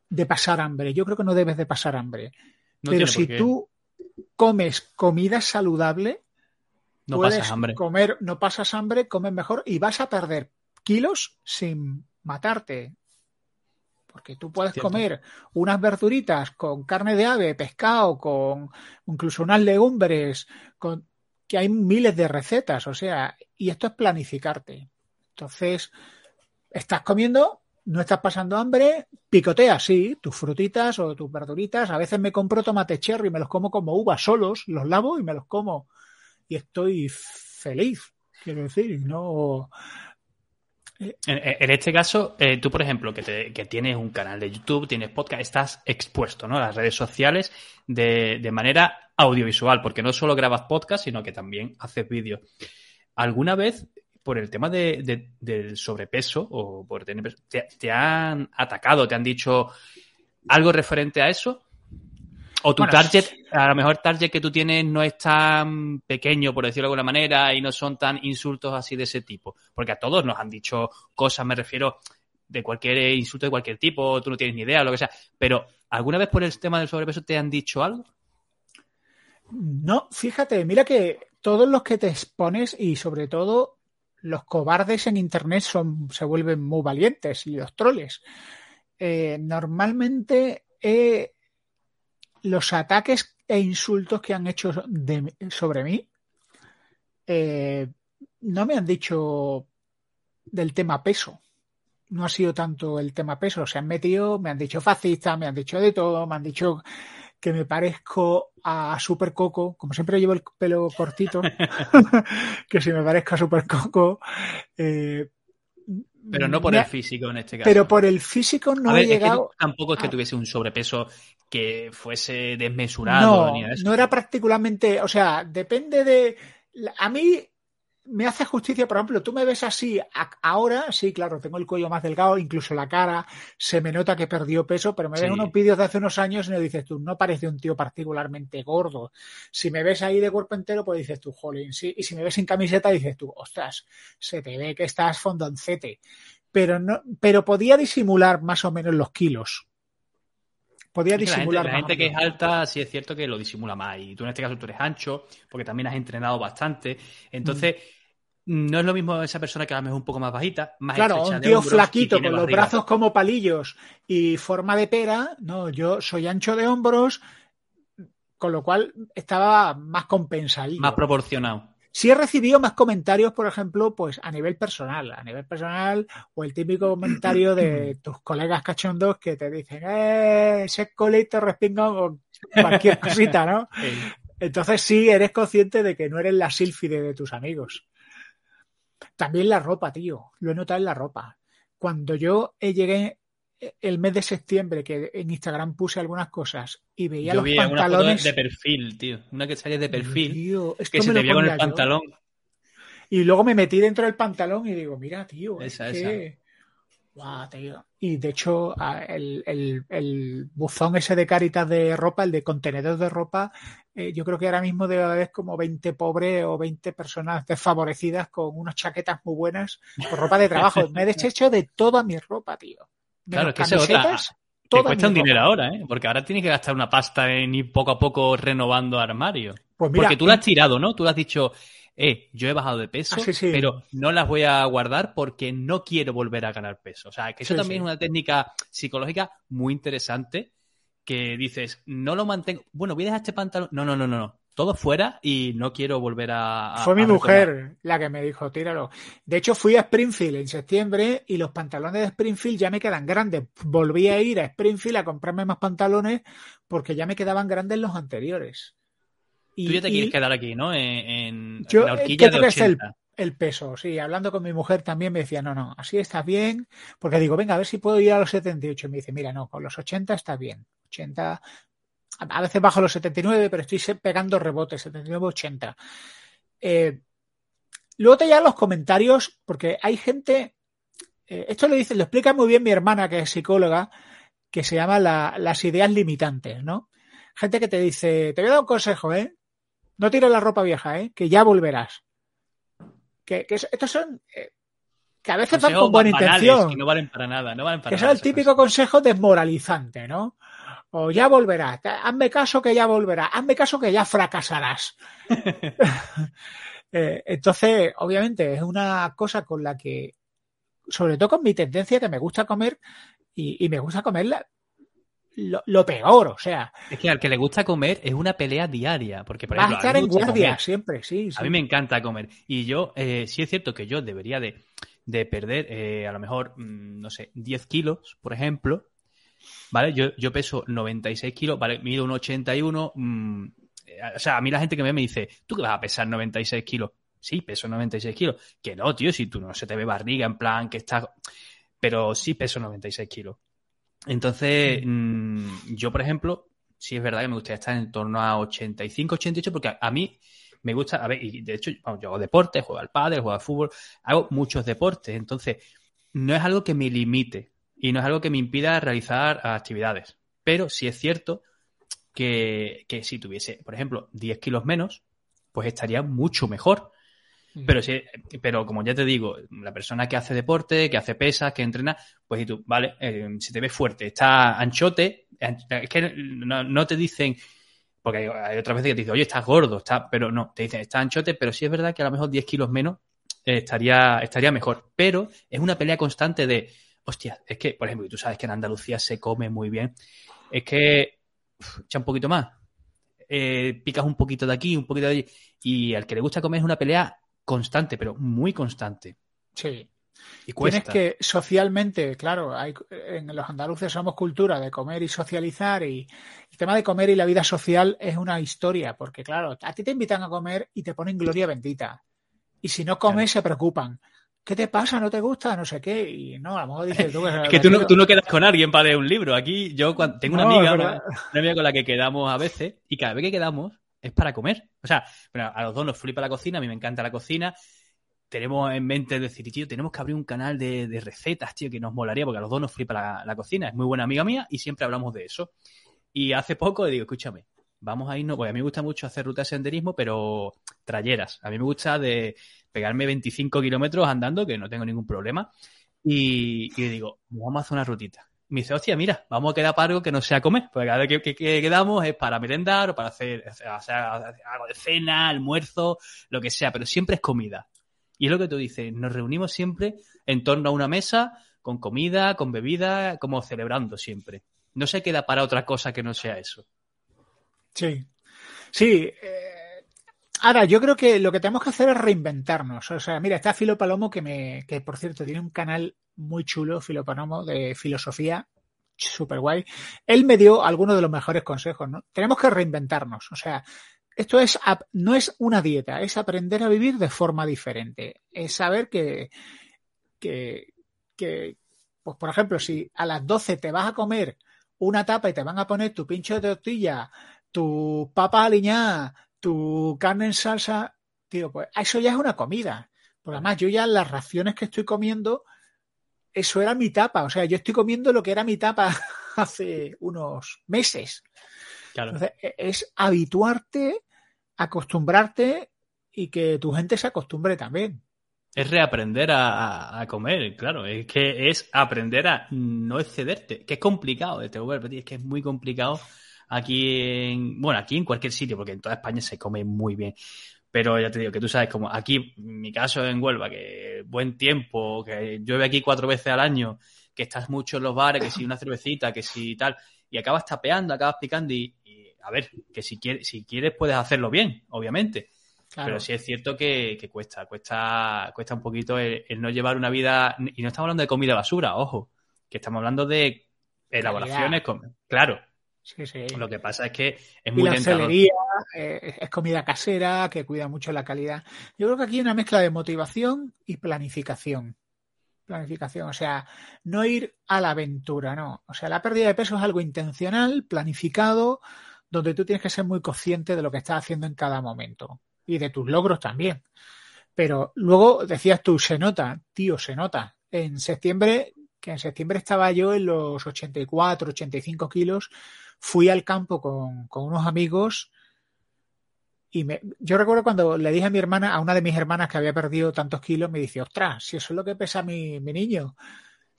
de pasar hambre. Yo creo que no debes de pasar hambre. Pero si tú comes comida saludable, no puedes hambre. comer, no pasas hambre, comes mejor y vas a perder kilos sin matarte. porque tú puedes comer unas verduritas con carne de ave, pescado, con incluso unas legumbres, con que hay miles de recetas, o sea, y esto es planificarte. Entonces, estás comiendo, no estás pasando hambre, picoteas, sí, tus frutitas o tus verduritas. A veces me compro tomate cherry, me los como como uvas solos, los lavo y me los como. Y estoy feliz, quiero decir, no. En, este caso, eh, tú, por ejemplo, que, tienes un canal de YouTube, tienes podcast, estás expuesto ¿no? a las redes sociales de, manera audiovisual, porque no solo grabas podcast, sino que también haces vídeos. ¿Alguna vez por el tema de, del sobrepeso o por tener te, han atacado, te han dicho algo referente a eso? ¿O tu target, a lo mejor target que tú tienes no es tan pequeño, por decirlo de alguna manera, y no son tan insultos así de ese tipo? Porque a todos nos han dicho cosas, me refiero, de cualquier insulto de cualquier tipo, tú no tienes ni idea, lo que sea. Pero, ¿alguna vez por el tema del sobrepeso te han dicho algo? No, fíjate, mira que todos los que te expones y sobre todo los cobardes en Internet son, se vuelven muy valientes y los troles. Eh, normalmente eh, los ataques e insultos que han hecho sobre mí eh, no me han dicho del tema peso. No ha sido tanto el tema peso. Se han metido, me han dicho fascista, me han dicho de todo, me han dicho que me parezco a Super Coco, como siempre llevo el pelo cortito, que si me parezco a Super Coco. Eh, pero no por el físico en este caso. Pero por el físico no he llegado. tampoco es que tuviese un sobrepeso que fuese desmesurado. No, no era particularmente. O sea, depende de. A mí me hace justicia, por ejemplo, tú me ves así ahora, sí, claro, tengo el cuello más delgado, incluso la cara, se me nota que perdió peso, pero me ves unos vídeos de hace unos años y me dices tú, no parece un tío particularmente gordo. Si me ves ahí de cuerpo entero, pues dices tú, jolín, sí, y si me ves sin camiseta, dices tú, ostras, se te ve que estás fondoncete. Pero no, pero podía disimular más o menos los kilos. Podía disimular. La gente, que es alta, sí es cierto que lo disimula más. Y tú en este caso tú eres ancho, porque también has entrenado bastante. Entonces, no es lo mismo esa persona que a lo mejor es un poco más bajita, más Claro, un tío flaquito, con los brazos como palillos y forma de pera. No, yo soy ancho de hombros, con lo cual estaba más compensado. Más proporcionado. Sí he recibido más comentarios, por ejemplo, pues a nivel personal, a nivel personal, o el típico comentario de tus colegas cachondos que te dicen, eh, ese colito respinga o cualquier cosita, ¿no? Entonces sí, eres consciente de que no eres la sílfide de tus amigos. También la ropa, tío. Lo he notado en la ropa. Cuando yo llegué el mes de septiembre, que en Instagram puse algunas cosas y veía los pantalones. de perfil, tío. Una que sale de perfil. que se te vio con el pantalón. Y luego me metí dentro del pantalón y digo, mira, tío. Esa, es que... tío. Y de hecho, el, el, buzón ese de caritas de ropa, el de contenedor de ropa, eh, yo creo que ahora mismo debe haber como 20 pobres o 20 personas desfavorecidas con unas chaquetas muy buenas por ropa de trabajo. me he deshecho de toda mi ropa, tío. Claro, es que se otra. Te cuesta un dinero ahora, ¿eh? Porque ahora tienes que gastar una pasta en ir poco a poco renovando armario. Pues Porque tú lo has tirado, ¿no? Tú lo has dicho, eh, yo he bajado de peso, ah, pero no las voy a guardar porque no quiero volver a ganar peso. O sea, que eso también es una técnica psicológica muy interesante que dices, no lo mantengo, bueno, voy a dejar este pantalón, no, no, no, no, no, todo fuera y no quiero volver a... Fue mi mujer la que me dijo, tíralo. De hecho, fui a Springfield en septiembre y los pantalones de Springfield ya me quedan grandes. Volví a ir a Springfield a comprarme más pantalones porque ya me quedaban grandes los anteriores. Y, Tú ya te quieres quedar aquí, ¿no? En, la horquilla de 80 el peso, sí, hablando con mi mujer también me decía, no, no, así está bien, porque digo, venga, a ver si puedo ir a los 78. Y me dice, mira, no, con los 80 está bien. 80, a veces bajo los 79, pero estoy pegando rebotes, 79, 80. Eh, luego te llegan los comentarios, porque hay gente, eh, esto lo dice, lo explica muy bien mi hermana, que es psicóloga, que se llama las ideas limitantes, ¿no? Gente que te dice, te voy a dar un consejo, ¿eh? No tires la ropa vieja, ¿eh? Que ya volverás. Que, estos son eh, que a veces van con buena intención. Que no valen para nada, no valen para que es el típico consejo desmoralizante, ¿no? O ya volverás, hazme caso que ya volverás, hazme caso que ya fracasarás. Eh, entonces, obviamente, es una cosa con la que, sobre todo con mi tendencia que me gusta comer, Y, me gusta comerla lo, peor, o sea. Es que al que le gusta comer es una pelea diaria, porque por ejemplo, a estar en guardia siempre, sí, A mí me encanta comer. Y yo, eh, sí es cierto que yo debería de, perder eh, a lo mejor, mm, no sé, 10 kilos, por ejemplo, ¿vale? Yo, yo peso 96 kilos, ¿vale? Mido un 81, mmm, o sea, a mí la gente que me, me dice, ¿tú que vas a pesar 96 kilos? Sí, peso 96 kilos. Que no, tío, si tú no se te ve barriga, en plan, que estás... Pero sí peso 96 kilos. Entonces, mm, yo, por ejemplo, sí es verdad que me gustaría estar en torno a 85, 88, porque a, mí me gusta, a ver, y de hecho, yo hago deporte, juego al padre, juego al fútbol, hago muchos deportes, entonces no es algo que me limite y no es algo que me impida realizar actividades. Pero sí es cierto que, que si tuviese, por ejemplo, 10 kilos menos, pues estaría mucho mejor. Pero sí, pero como ya te digo, la persona que hace deporte, que hace pesas, que entrena, pues y tú, vale, eh, si te ves fuerte, está anchote, es que no, te dicen, porque hay, otras veces que te dicen, oye, estás gordo, está, pero no, te dicen, está anchote, pero sí es verdad que a lo mejor 10 kilos menos eh, estaría, estaría mejor. Pero es una pelea constante de, hostia, es que, por ejemplo, tú sabes que en Andalucía se come muy bien, es que echa un poquito más, eh, picas un poquito de aquí, un poquito de allí, y al que le gusta comer es una pelea constante, pero muy constante. Sí. Y Tienes que socialmente, claro, hay, en los andaluces somos cultura de comer y socializar y el tema de comer y la vida social es una historia, porque claro, a ti te invitan a comer y te ponen gloria bendita. Y si no comes se preocupan. ¿Qué te pasa? ¿No te gusta? No sé qué. Y no, a lo mejor dices tú que... es que tú no, tú no, quedas con alguien para leer un libro. Aquí yo tengo una amiga, una, amiga con la que quedamos a veces y cada vez que quedamos es para comer. O sea, a los dos nos flipa la cocina, a mí me encanta la cocina. Tenemos en mente decir, tío, tenemos que abrir un canal de, recetas, tío, que nos molaría, porque a los dos nos flipa la, cocina. Es muy buena amiga mía y siempre hablamos de eso. Y hace poco le digo, escúchame, vamos a irnos, pues a mí me gusta mucho hacer rutas de senderismo, pero trayeras. A mí me gusta de pegarme 25 kilómetros andando, que no tengo ningún problema. Y, y digo, vamos a hacer una rutita. Me dice, hostia, mira, vamos a quedar para algo que no sea comer, porque cada vez que, quedamos es para merendar o para hacer, algo de cena, almuerzo, lo que sea, pero siempre es comida. Y es lo que tú dices, nos reunimos siempre en torno a una mesa, con comida, con bebida, como celebrando siempre. No se queda para otra cosa que no sea eso. Sí. Sí. Eh, ahora, yo creo que lo que tenemos que hacer es reinventarnos. O sea, mira, está Filo Palomo, que, me, que por cierto tiene un canal muy chulo, Filo Palomo, de filosofía, súper guay. Él me dio algunos de los mejores consejos, ¿no? Tenemos que reinventarnos. O sea, esto es no es una dieta, es aprender a vivir de forma diferente. Es saber que, que, que pues por ejemplo, si a las 12 te vas a comer una tapa y te van a poner tu pincho de tortilla tu papa aliñada, tu carne en salsa, tío, pues eso ya es una comida. Por además, yo ya las raciones que estoy comiendo, eso era mi tapa. O sea, yo estoy comiendo lo que era mi tapa hace unos meses. Entonces, e, es habituarte, acostumbrarte y que tu gente se acostumbre también. Es reaprender a, comer, claro. Es que es aprender a no excederte. Que es complicado, te voy a repetir, es que es muy complicado aquí en, bueno, aquí en cualquier sitio, porque en toda España se come muy bien. Pero ya te digo que tú sabes, como aquí, en mi caso en Huelva, que buen tiempo, que llueve aquí cuatro veces al año, que estás mucho en los bares, que si una cervecita, que si tal, y acabas tapeando, acabas picando y, a ver, que si quieres, si quieres puedes hacerlo bien, obviamente. Pero sí es cierto que, cuesta, cuesta, cuesta un poquito el, no llevar una vida, y no estamos hablando de comida basura, ojo, que estamos hablando de elaboraciones, con, claro, Sí, sí. Lo que pasa es que es muy y la hostelería eh, es comida casera que cuida mucho la calidad. Yo creo que aquí hay una mezcla de motivación y planificación. Planificación, o sea, no ir a la aventura, no. O sea, la pérdida de peso es algo intencional, planificado, donde tú tienes que ser muy consciente de lo que estás haciendo en cada momento y de tus logros también. Pero luego decías tú, se nota, tío, se nota. En septiembre, que en septiembre estaba yo en los 84, 85 kilos, fui al campo con, unos amigos y me, yo recuerdo cuando le dije a mi hermana, a una de mis hermanas que había perdido tantos kilos, me dice, ostras, si eso es lo que pesa mi, mi niño.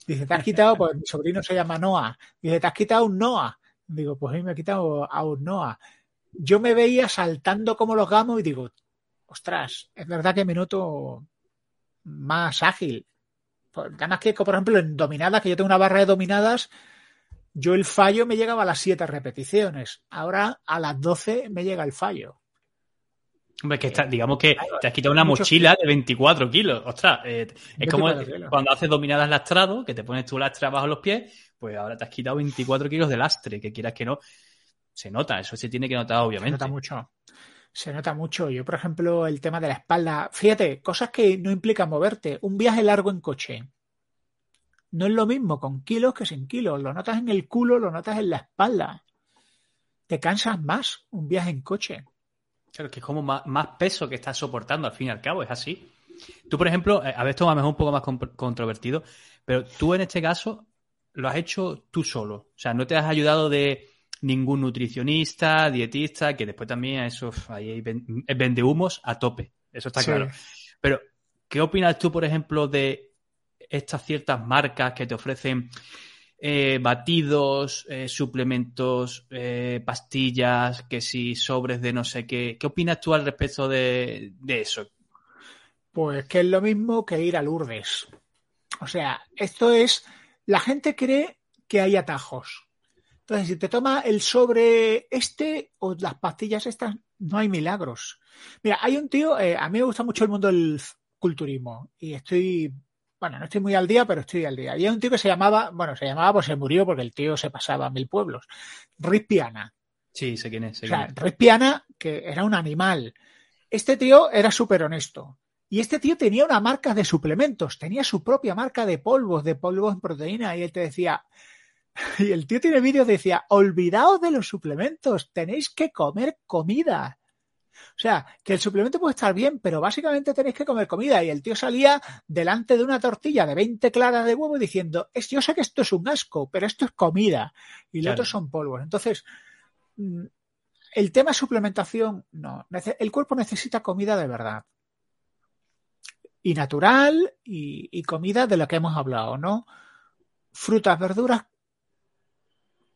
Dice, te has quitado, pues mi sobrino se llama Noah. Dice, te has quitado un Noah. Digo, pues a mí me he quitado a un Noah. Yo me veía saltando como los gamos y digo, ostras, es verdad que me noto más ágil. Además que, por ejemplo, en dominadas, que yo tengo una barra de dominadas, yo el fallo me llegaba a las 7 repeticiones. Ahora a las 12 me llega el fallo. Hombre, que está, digamos que te has quitado una mochila de 24 kilos. Ostras, eh, es como cuando haces dominadas lastrado, que te pones tu lastre bajo los pies, pues ahora te has quitado 24 kilos de lastre, que quieras que no. Se nota, eso se tiene que notar, obviamente. Se nota mucho. Se nota mucho. Yo, por ejemplo, el tema de la espalda. Fíjate, cosas que no implican moverte. Un viaje largo en coche. No es lo mismo con kilos que sin kilos. Lo notas en el culo, lo notas en la espalda. Te cansas más un viaje en coche. Claro, que es como más, peso que estás soportando al fin y al cabo, es así. Tú, por ejemplo, eh, a ver, esto a lo mejor un poco más controvertido, pero tú en este caso lo has hecho tú solo. O sea, no te has ayudado de ningún nutricionista, dietista, que después también eso, ahí vende humos a tope. Eso está claro. Pero, ¿qué opinas tú, por ejemplo, de estas ciertas marcas que te ofrecen eh, batidos, eh, suplementos, eh, pastillas, que si sobres de no sé qué. ¿Qué opinas tú al respecto de, eso? Pues que es lo mismo que ir a Lourdes. O sea, esto es. La gente cree que hay atajos. Entonces, si te toma el sobre este o las pastillas estas, no hay milagros. Mira, hay un tío, a mí me gusta mucho el mundo del culturismo y estoy bueno, no estoy muy al día, pero estoy al día. Había un tío que se llamaba, bueno, se llamaba, pues se murió porque el tío se pasaba a mil pueblos. Rispiana. Sí, sé quién es. o sea, Rispiana, que era un animal. Este tío era súper honesto. Y este tío tenía una marca de suplementos, tenía su propia marca de polvos, de polvos en proteína, y él te decía, y el tío tiene vídeos, decía, olvidaos de los suplementos, tenéis que comer comida. O sea, que el suplemento puede estar bien, pero básicamente tenéis que comer comida. Y el tío salía delante de una tortilla de 20 claras de huevo diciendo, yo sé que esto es un asco, pero esto es comida. Y los otros son polvos. Entonces, mm, el tema suplementación, no. El cuerpo necesita comida de verdad. Y natural y, y comida de la que hemos hablado, ¿no? Frutas, verduras,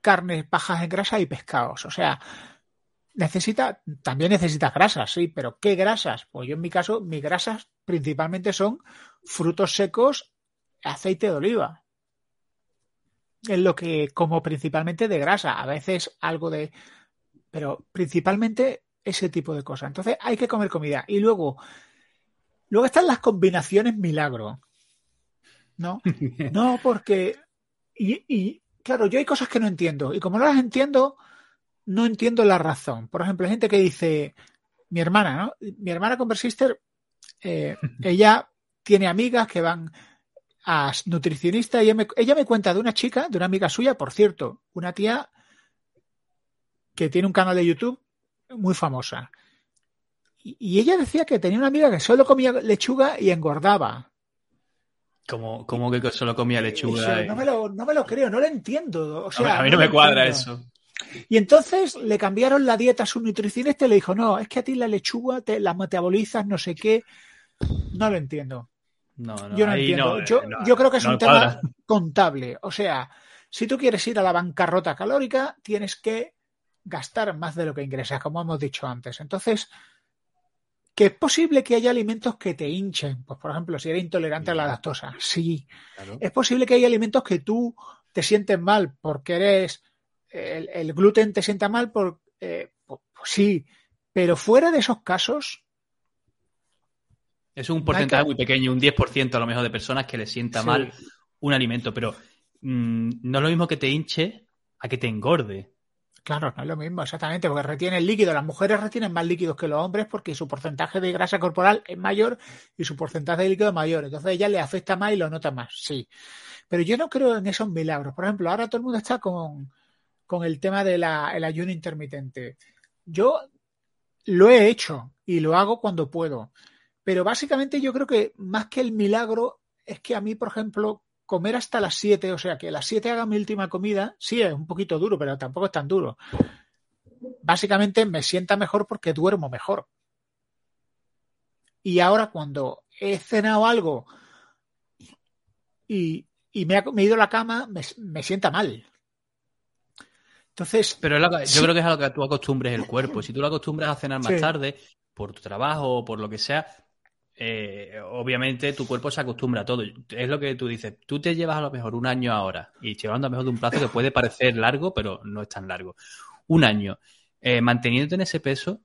carnes bajas en grasa y pescados. O sea, necesita, también necesitas grasas, sí, pero ¿qué grasas? Pues yo en mi caso, mis grasas principalmente son frutos secos, aceite de oliva. Es lo que como principalmente de grasa, a veces algo de, pero principalmente ese tipo de cosas. Entonces hay que comer comida. Y luego, luego están las combinaciones milagro. ¿No? No, porque, y, y claro, yo hay cosas que no entiendo. Y como no las entiendo, no entiendo la razón. Por ejemplo, hay gente que dice, mi hermana, ¿no? Mi hermana con Sister, eh, ella tiene amigas que van a nutricionista y ella me, ella me cuenta de una chica, de una amiga suya, por cierto, una tía que tiene un canal de YouTube muy famosa. Y, ella decía que tenía una amiga que solo comía lechuga y engordaba. ¿Cómo, que solo comía lechuga? no, me lo, no, me lo, creo, no lo entiendo. O sea, a mí no, me cuadra eso. Y entonces le cambiaron la dieta a su nutricionista y le dijo, no, es que a ti la lechuga te la metabolizas, no sé qué. No lo entiendo. No, no, yo no entiendo. yo, yo, creo que es un tema contable. O sea, si tú quieres ir a la bancarrota calórica, tienes que gastar más de lo que ingresas, como hemos dicho antes. Entonces, que es posible que haya alimentos que te hinchen. Pues, por ejemplo, si eres intolerante a la lactosa, sí. Es posible que haya alimentos que tú te sientes mal porque eres el, gluten te sienta mal, por, eh, pues, pues sí, pero fuera de esos casos... Es un porcentaje muy pequeño, un 10% a lo mejor de personas que le sienta mal un alimento, pero mm, no es lo mismo que te hinche a que te engorde. Claro, no es lo mismo, exactamente, porque retiene el líquido. Las mujeres retienen más líquidos que los hombres porque su porcentaje de grasa corporal es mayor y su porcentaje de líquido es mayor. Entonces ella le afecta más y lo nota más, sí. Pero yo no creo en esos milagros. Por ejemplo, ahora todo el mundo está con, con el tema del ayuno intermitente. Yo lo he hecho y lo hago cuando puedo. Pero básicamente yo creo que más que el milagro es que a mí, por ejemplo, comer hasta las 7, o sea, que a las 7 haga mi última comida, sí es un poquito duro, pero tampoco es tan duro. Básicamente me sienta mejor porque duermo mejor. Y ahora cuando he cenado algo y, me, he ido a la cama, me sienta mal. Entonces. Pero yo creo que es a lo que tú acostumbres el cuerpo. Si tú lo acostumbras a cenar más tarde, por tu trabajo o por lo que sea, eh, obviamente tu cuerpo se acostumbra a todo. Es lo que tú dices. Tú te llevas a lo mejor un año ahora y llevando a lo mejor de un plazo que puede parecer largo, pero no es tan largo. Un año eh, manteniéndote en ese peso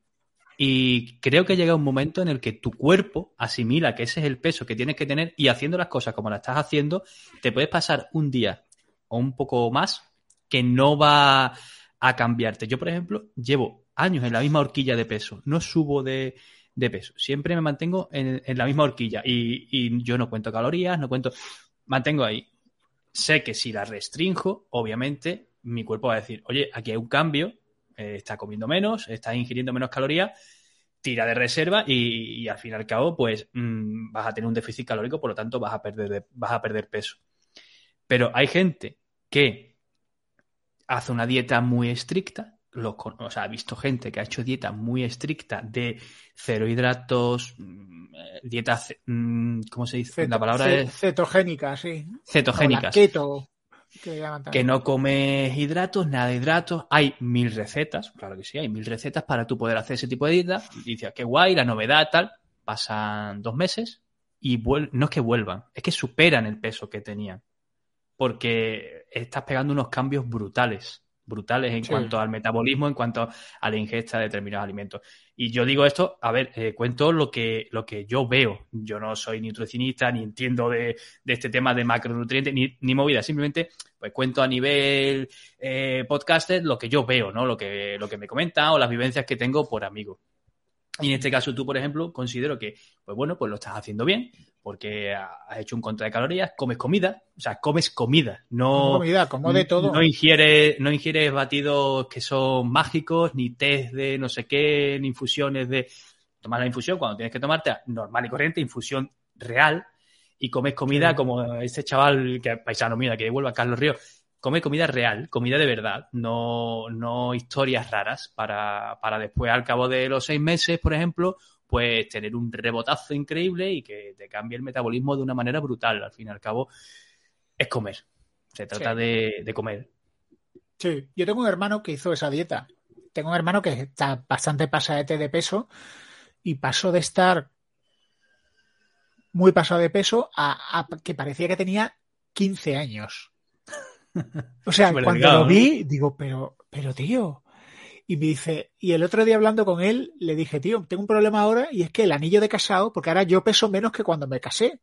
y creo que llega un momento en el que tu cuerpo asimila que ese es el peso que tienes que tener y haciendo las cosas como las estás haciendo, te puedes pasar un día o un poco más que no va a cambiarte. Yo, por ejemplo, llevo años en la misma horquilla de peso. No subo de, peso. Siempre me mantengo en, la misma horquilla y, yo no cuento calorías, no cuento, mantengo ahí. Sé que si la restringo, obviamente, mi cuerpo va a decir, oye, aquí hay un cambio, eh, está comiendo menos, está ingiriendo menos calorías, tira de reserva y, al fin y al cabo, pues mmm, vas a tener un déficit calórico, por lo tanto vas a perder, vas a perder peso. Pero hay gente que hace una dieta muy estricta, lo, o sea, ha visto gente que ha hecho dieta muy estricta de cero hidratos, mm, eh, dieta, mm, ¿cómo se dice? la palabra es... Cetogénica, sí. Cetogénica. keto. Que, no comes hidratos, nada de hidratos. Hay mil recetas, claro que sí, hay mil recetas para tú poder hacer ese tipo de dieta. Y dices, qué guay, la novedad, tal. Pasan dos meses y no es que vuelvan, es que superan el peso que tenían. Porque estás pegando unos cambios brutales brutales en cuanto al metabolismo, en cuanto a la ingesta de determinados alimentos. Y yo digo esto, a ver, eh, cuento lo que, lo que yo veo. Yo no soy nutricionista, ni entiendo de, este tema de macronutrientes, ni, ni movida. Simplemente, pues cuento a nivel eh, podcaster lo que yo veo, ¿no? Lo que, lo que me comenta o las vivencias que tengo por amigos. Y en este caso tú, por ejemplo, considero que, pues bueno, pues lo estás haciendo bien, porque has hecho un contra de calorías, comes comida, o sea, comes comida, no comida, como de todo. No ingieres, no ingieres batidos que son mágicos, ni test de no sé qué, ni infusiones de tomar la infusión cuando tienes que tomarte normal y corriente, infusión real, y comes comida como ese chaval que paisano mira que devuelva a Carlos Río, come comida real, comida de verdad, no, no historias raras para, para después al cabo de los seis meses, por ejemplo, pues tener un rebotazo increíble y que te cambie el metabolismo de una manera brutal. Al fin y al cabo, es comer. Se trata de, comer. Sí, yo tengo un hermano que hizo esa dieta. Tengo un hermano que está bastante pasadete de peso y pasó de estar muy pasado de peso a, que parecía que tenía 15 años. O sea, cuando lo vi, digo, pero, pero tío, y me dice, y el otro día hablando con él, le dije, tío, tengo un problema ahora y es que el anillo de casado, porque ahora yo peso menos que cuando me casé,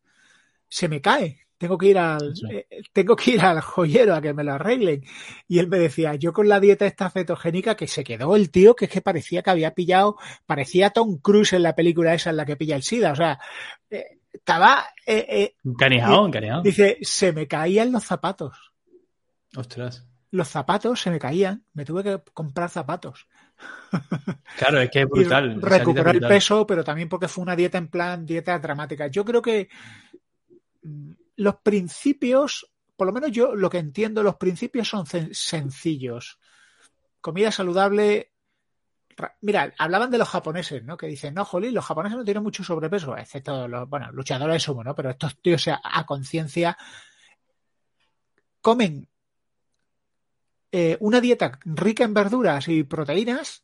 se me cae. Tengo que ir al, eh, tengo que ir al joyero a que me lo arreglen. Y él me decía, yo con la dieta esta cetogénica que se quedó el tío, que es que parecía que había pillado, parecía Tom Cruise en la película esa en la que pilla el SIDA. O sea, eh, estaba, eh, eh canijao, Dice, se me caían los zapatos. Ostras los zapatos se me caían, me tuve que comprar zapatos. Claro, es que es brutal. recuperar el peso, pero también porque fue una dieta en plan dieta dramática. Yo creo que mm, los principios, por lo menos yo lo que entiendo, los principios son sencillos. Comida saludable. Mira, hablaban de los japoneses, ¿no? Que dicen, no, jolín, los japoneses no tienen mucho sobrepeso, excepto los, bueno, luchadores sumo, ¿no? Pero estos tíos a conciencia comen eh, una dieta rica en verduras y proteínas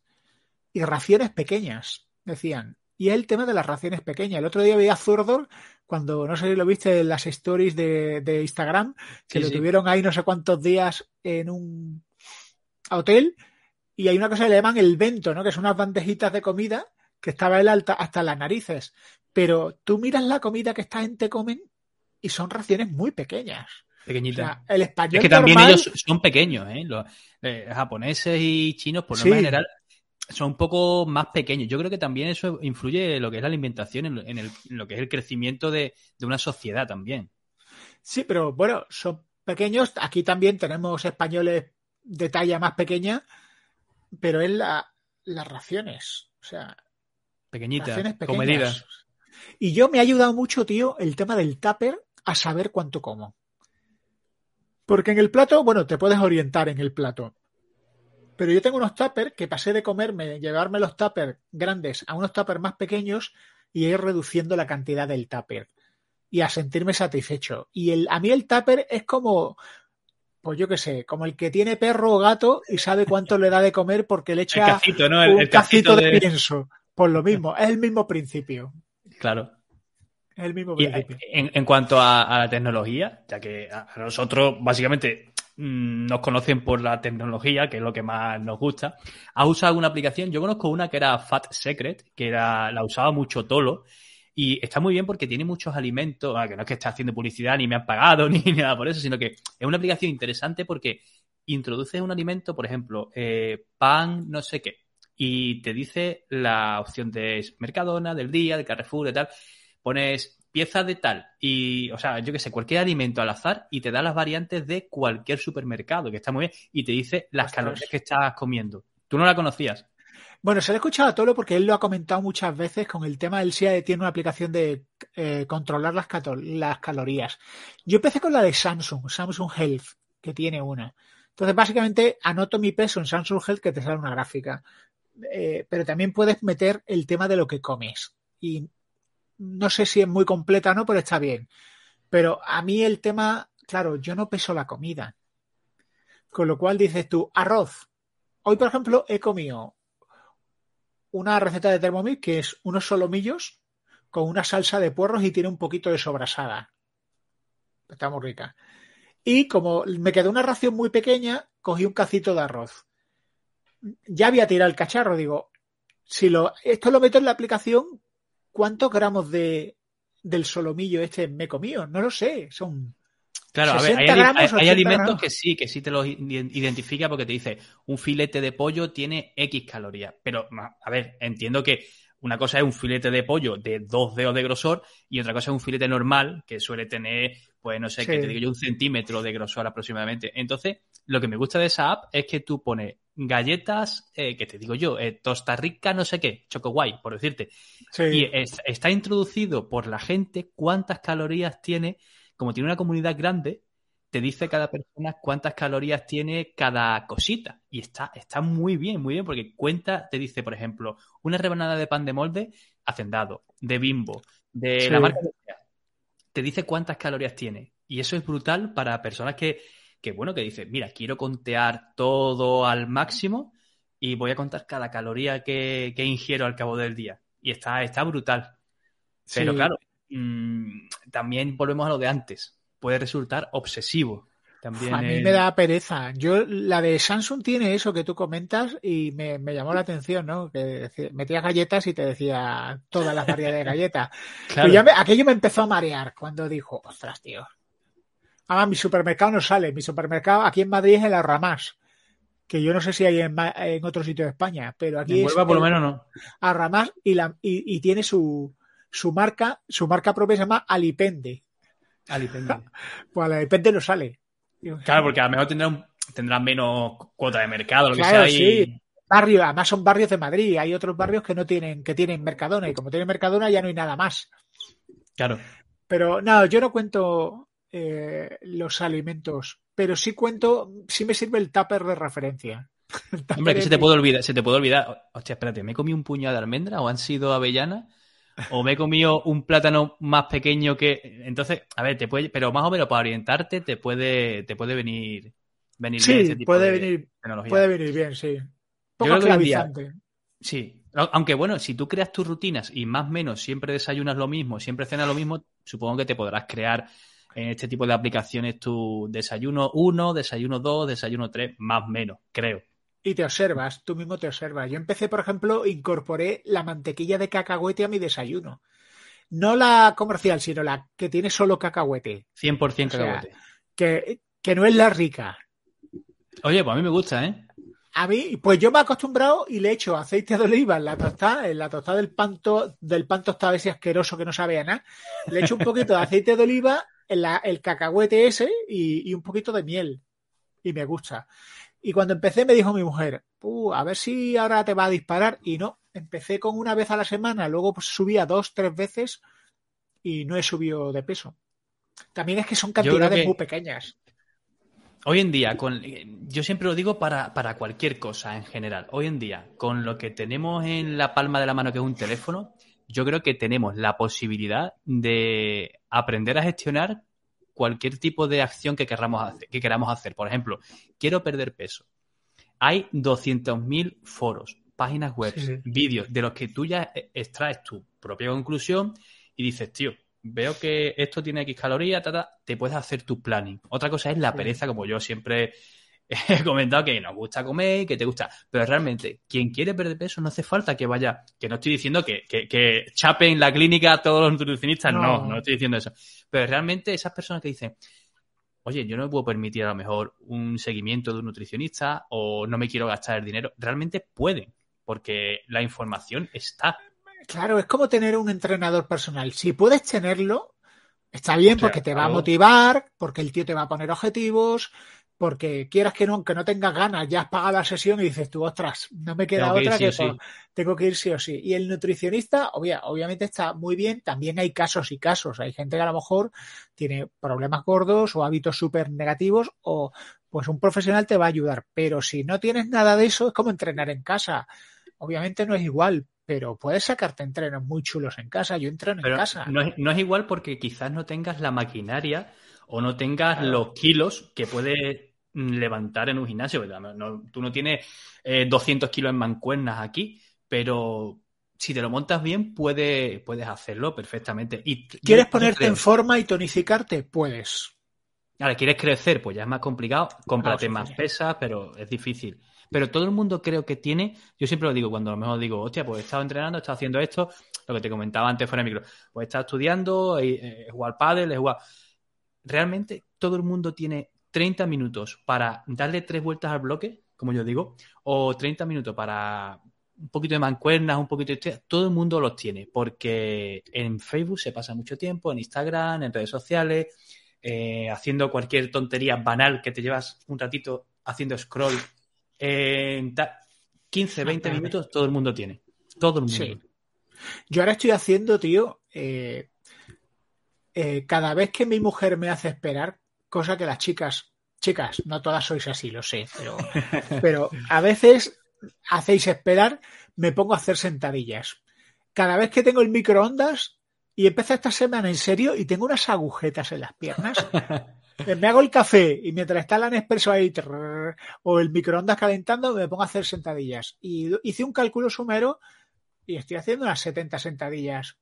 y raciones pequeñas, decían. Y el tema de las raciones pequeñas. El otro día veía a Zurdor, cuando no sé si lo viste en las stories de, Instagram, que lo tuvieron ahí no sé cuántos días en un hotel. Y hay una cosa que le llaman el vento, ¿no? Que son unas bandejitas de comida que estaba el alta hasta las narices. Pero tú miras la comida que esta gente comen y son raciones muy pequeñas. Pequeñita. el español es que también ellos son pequeñños, ¿eh? Los eh, japoneses y chinos, por lo general, son un poco más pequeños. Yo creo que también eso influye en lo que es la alimentación, en, el, lo que es el crecimiento de, una sociedad también. Sí, pero bueno, son pequeños. Aquí también tenemos españoles de talla más pequeña, pero es la, las raciones. O sea, pequeñitas, comedidas. Y yo me ha ayudado mucho, tío, el tema del tupper a saber cuánto como. Porque en el plato, bueno, te puedes orientar en el plato. Pero yo tengo unos tuppers que pasé de comerme, llevarme los tuppers grandes a unos tuppers más pequeños y ir reduciendo la cantidad del tupper y a sentirme satisfecho. Y el, a mí el tupper es como, pues yo qué sé, como el que tiene perro o gato y sabe cuánto le da de comer porque le echa ¿no? un cacito de... pienso. Por lo mismo, es el mismo principio. Claro. El mismo principio. eh, en, en cuanto a, a la tecnología, ya que a nosotros básicamente mm, nos conocen por la tecnología, que es lo que más nos gusta. ¿Has usado alguna aplicación? Yo conozco una que era Fat Secret, que era, la usaba mucho Tolo. Y está muy bien porque tiene muchos alimentos, ah, que no es que esté haciendo publicidad ni me han pagado ni nada por eso, sino que es una aplicación interesante porque introduces un alimento, por ejemplo, eh, pan, no sé qué, y te dice la opción de Mercadona, del día, de Carrefour, de tal. Pones pieza de tal y, o sea, yo qué sé, cualquier alimento al azar y te da las variantes de cualquier supermercado, que está muy bien, y te dice las Ostras. calorías que estás comiendo. Tú no la conocías. Bueno, se lo he escuchado a Tolo porque él lo ha comentado muchas veces con el tema del SIA tiene una aplicación de eh, controlar las calorías. Yo empecé con la de Samsung, Samsung Health, que tiene una. Entonces, básicamente, anoto mi peso en Samsung Health que te sale una gráfica. Eh, pero también puedes meter el tema de lo que comes. Y no sé si es muy completa o no, pero está bien. Pero a mí el tema, claro, yo no peso la comida. Con lo cual dices tú, arroz. Hoy, por ejemplo, he comido una receta de Thermomix que es unos solomillos con una salsa de puerros y tiene un poquito de sobrasada. Está muy rica. Y como me quedó una ración muy pequeña, cogí un cacito de arroz. Ya había tirado el cacharro, digo, si lo, esto lo meto en la aplicación, ¿cuántos gramos de, del solomillo este me he comido? No lo sé, son Claro, a ver, hay, 60 ali- gramos, hay- hay 80 alimentos gramos. que sí, que sí te los iden- identifica porque te dice un filete de pollo tiene X calorías. Pero, a ver, entiendo que una cosa es un filete de pollo de dos dedos de grosor y otra cosa es un filete normal que suele tener, pues no sé, Sí. que te digo yo, un centímetro de grosor aproximadamente. Entonces, lo que me gusta de esa app es que tú pones galletas, eh, que te digo yo, eh, tosta rica, no sé qué, choco guay, por decirte. Sí. Y es- está introducido por la gente cuántas calorías tiene, como tiene una comunidad grande, te dice cada persona cuántas calorías tiene cada cosita. Y está, está muy bien, muy bien, porque cuenta, te dice, por ejemplo, una rebanada de pan de molde, hacendado, de bimbo, de Sí. la marca que sea. Te dice cuántas calorías tiene. Y eso es brutal para personas que, que bueno, que dicen, mira, quiero contear todo al máximo y voy a contar cada caloría que, que ingiero al cabo del día. Y está, está brutal. Pero Sí. claro, mm, también volvemos a lo de antes. Puede resultar obsesivo. También A mí el- me da pereza. Yo, la de Samsung tiene eso que tú comentas y me, me llamó la atención, ¿no? Que metías galletas y te decía todas las variedades de galletas. Claro. Pero ya me- aquello me empezó a marear cuando dijo, ostras, tío. Además, mi supermercado no sale. Mi supermercado aquí en Madrid es el Arramás. Que yo no sé si hay en, en otro sitio de España, pero aquí En es Huelva, por lo menos, no. Arramás y, la, y, y tiene su, su marca, su marca propia se llama Alipende. Alipende. Pues Alipende no sale. Claro, porque a lo mejor tendrá, un- tendrá menos cuota de mercado, lo que Claro, sea. y- sí. Barrio, además son barrios de Madrid. Hay otros barrios que no tienen, que tienen Mercadona, y como tienen Mercadona ya no hay nada más. Claro. Pero no, yo no cuento eh, los alimentos, pero sí cuento, sí me sirve el tupper de referencia. Hombre, que se te puede olvidar, se te puede olvidar. Hostia, espérate, ¿me he comido un puñado de almendra o han sido avellanas? ¿O me he comido un plátano más pequeño que. Entonces, a ver, te puede. Pero más o menos para orientarte te puede, te puede venir. venir bien Sí, puede de venir, tecnología. puede venir bien, sí. Poco esclavizante. Sí. Aunque bueno, si tú creas tus rutinas y más o menos siempre desayunas lo mismo, siempre cenas lo mismo, supongo que te podrás crear en este tipo de aplicaciones tu desayuno 1, desayuno 2, desayuno 3, más o menos, creo. Y te observas, tú mismo te observas. Yo empecé, por ejemplo, incorporé la mantequilla de cacahuete a mi desayuno. No la comercial, sino la que tiene solo cacahuete. 100% O sea, cacahuete. Que, que no es la rica. Oye, pues a mí me gusta, ¿eh? A mí, pues yo me he acostumbrado y le echo aceite de oliva en la tostada, en la tostada del pan, to- del pan tostado ese asqueroso que no sabe a nada. Le echo un poquito de aceite de oliva, en la- el cacahuete ese y, y un poquito de miel. Y me gusta. Y cuando empecé me dijo mi mujer, "Uh, a ver si ahora te va a disparar. Y no, empecé con una vez a la semana, luego pues, subía dos, tres veces y no he subido de peso. También es que son cantidades que- muy pequeñas. Hoy en día, con, yo siempre lo digo para, para cualquier cosa en general. Hoy en día, con lo que tenemos en la palma de la mano, que es un teléfono, yo creo que tenemos la posibilidad de aprender a gestionar cualquier tipo de acción que queramos hacer, que queramos hacer. Por ejemplo, quiero perder peso. Hay 200.000 foros, páginas web, Sí, vídeos de los que tú ya extraes tu propia conclusión y dices, tío, veo que esto tiene X calorías, te puedes hacer tu planning. Otra cosa es la pereza, como yo siempre he comentado que nos gusta comer y que te gusta. Pero realmente, quien quiere perder peso no hace falta que vaya, que no estoy diciendo que, que, que chapen la clínica a todos los nutricionistas, no. no, no estoy diciendo eso. Pero realmente esas personas que dicen, oye, yo no me puedo permitir a lo mejor un seguimiento de un nutricionista o no me quiero gastar el dinero, realmente pueden, porque la información está. Claro, es como tener un entrenador personal. Si puedes tenerlo, está bien porque te va a motivar, porque el tío te va a poner objetivos, porque quieras que no, aunque no tengas ganas, ya has pagado la sesión y dices tú, ostras, no me queda otra que, tengo que ir sí o sí. Y el nutricionista, obviamente está muy bien, también hay casos y casos. Hay gente que a lo mejor tiene problemas gordos o hábitos súper negativos o pues un profesional te va a ayudar. Pero si no tienes nada de eso, es como entrenar en casa. Obviamente no es igual, pero puedes sacarte entrenos muy chulos en casa. Yo entreno en casa. No es, no es igual porque quizás no tengas la maquinaria o no tengas los kilos que puedes levantar en un gimnasio. tú no tienes 200 eh, kilos en mancuernas aquí, pero si te lo montas bien, puede, puedes hacerlo perfectamente. Y ¿Quieres ponerte en forma y tonificarte? Puedes. Ahora, ¿quieres crecer? Pues ya es más complicado. Cómprate más pesas, pero es difícil. Pero todo el mundo creo que tiene, yo siempre lo digo, cuando a lo mejor digo, hostia, pues he estado entrenando, he estado haciendo esto, lo que te comentaba antes fuera de micro, pues he estado estudiando, he, he jugado al he jugado realmente todo el mundo tiene 30 minutos para darle tres vueltas al bloque, como yo digo, o 30 minutos para un poquito de mancuernas, un poquito de... Todo el mundo los tiene, porque en Facebook se pasa mucho tiempo, en Instagram, en redes sociales, eh, haciendo cualquier tontería banal que te llevas un ratito haciendo scroll. En 15, 20 minutos todo el mundo tiene. Todo el mundo. Yo ahora estoy haciendo, tío, eh, eh, cada vez que mi mujer me hace esperar, cosa que las chicas, chicas, no todas sois así, lo sé, pero, pero a veces hacéis esperar, me pongo a hacer sentadillas. Cada vez que tengo el microondas y empiezo esta semana en serio y tengo unas agujetas en las piernas, me hago el café y mientras está la Nespresso ahí o el microondas calentando, me pongo a hacer sentadillas. Y hice un cálculo sumero y estoy haciendo unas 70 sentadillas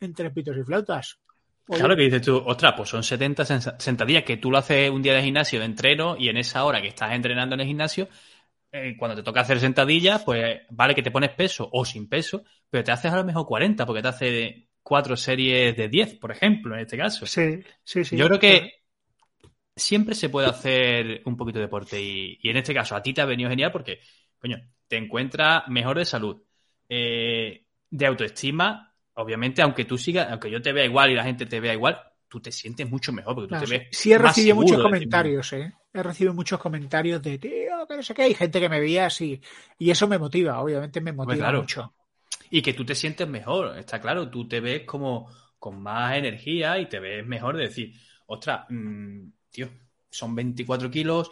entre pitos y flautas. Claro que dices tú, ostras, pues son 70 sentadillas que tú lo haces un día de gimnasio de entreno y en esa hora que estás entrenando en el gimnasio, eh, cuando te toca hacer sentadillas, pues vale que te pones peso o sin peso, pero te haces a lo mejor 40 porque te hace cuatro series de 10, por ejemplo, en este caso. Sí, sí, sí. Yo creo que siempre se puede hacer un poquito de deporte y, en este caso a ti te ha venido genial porque, coño, te encuentras mejor de salud, eh, de autoestima obviamente, aunque tú sigas, aunque yo te vea igual y la gente te vea igual, tú te sientes mucho mejor porque tú te ves. Sí, he recibido muchos comentarios, ¿eh? He recibido muchos comentarios de, tío, que no sé qué, hay gente que me veía así. Y eso me motiva, obviamente me motiva mucho. Y que tú te sientes mejor, está claro, tú te ves como con más energía y te ves mejor de decir, ostras, mm, tío, son 24 kilos,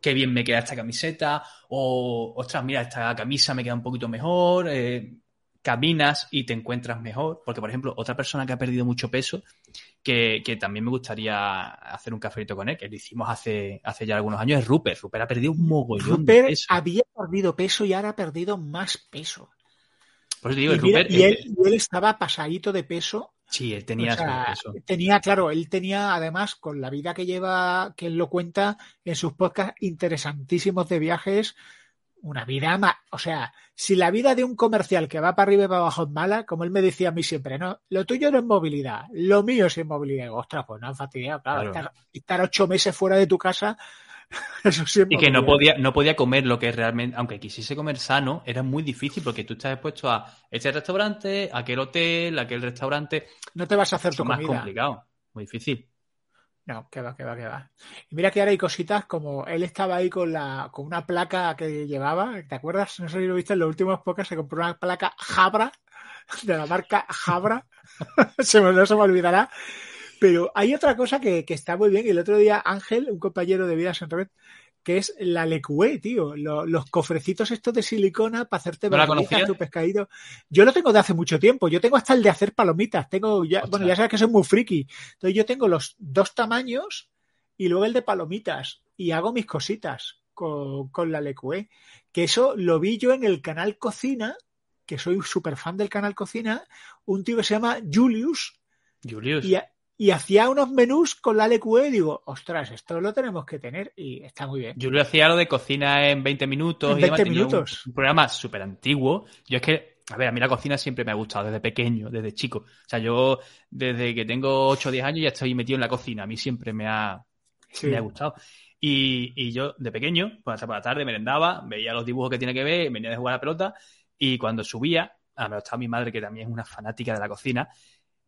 qué bien me queda esta camiseta, o ostras, mira, esta camisa me queda un poquito mejor, eh, caminas y te encuentras mejor. Porque, por ejemplo, otra persona que ha perdido mucho peso, que, también me gustaría hacer un cafelito con él, que lo hicimos hace, hace ya algunos años, es Rupert. Rupert ha perdido un mogollón de peso. había perdido peso y ahora ha perdido más peso. Por digo, y, y, él, él, estaba pasadito de peso. Sí, él tenía peso. Tenía, claro, él tenía además con la vida que lleva, que él lo cuenta en sus podcasts interesantísimos de viajes, una vida más, o sea, si la vida de un comercial que va para arriba y para abajo es mala, como él me decía a mí siempre, no, lo tuyo no es movilidad, lo mío es movilidad. ostras, pues no han fastidiado, claro, Estar, ocho meses fuera de tu casa, eso siempre. Y que no podía, no podía comer lo que realmente, aunque quisiese comer sano, era muy difícil porque tú estás expuesto a este restaurante, aquel hotel, aquel restaurante. No te vas a hacer tu más complicado, muy difícil. No, que va, que va, que va. Y mira que ahora hay cositas como él estaba ahí con la con una placa que llevaba, ¿te acuerdas? No sé si lo viste en los últimos pocas, se compró una placa Jabra, de la marca Jabra, se me, no se me olvidará. Pero hay otra cosa que, que, está muy bien. El otro día Ángel, un compañero de Vidas en Red, que es la lecue, tío. los cofrecitos estos de silicona para hacerte ¿No tu pescadito. Yo lo tengo de hace mucho tiempo. Yo tengo hasta el de hacer palomitas. Tengo ya, bueno, ya sabes que soy muy friki. Entonces yo tengo los dos tamaños y luego el de palomitas. Y hago mis cositas con, con la lecue. Que eso lo vi yo en el canal Cocina, que soy súper fan del canal Cocina. Un tío que se llama Julius, Julius. Y, y hacía unos menús con la LQE y digo, ostras, esto lo tenemos que tener y está muy bien. Julio hacía lo de cocina en 20 minutos. En y además 20 tenía un- minutos. Un, programa súper antiguo. Yo es que, a ver, a mí la cocina siempre me ha gustado, desde pequeño, desde chico. O sea, yo desde que tengo 8 o 10 años ya estoy metido en la cocina. A mí siempre me ha, Sí. me ha gustado. Y, y yo, de pequeño, pues hasta por la tarde merendaba, veía los dibujos que tiene que ver, venía de jugar a la pelota, y cuando subía, a me estaba mi madre, que también es una fanática de la cocina,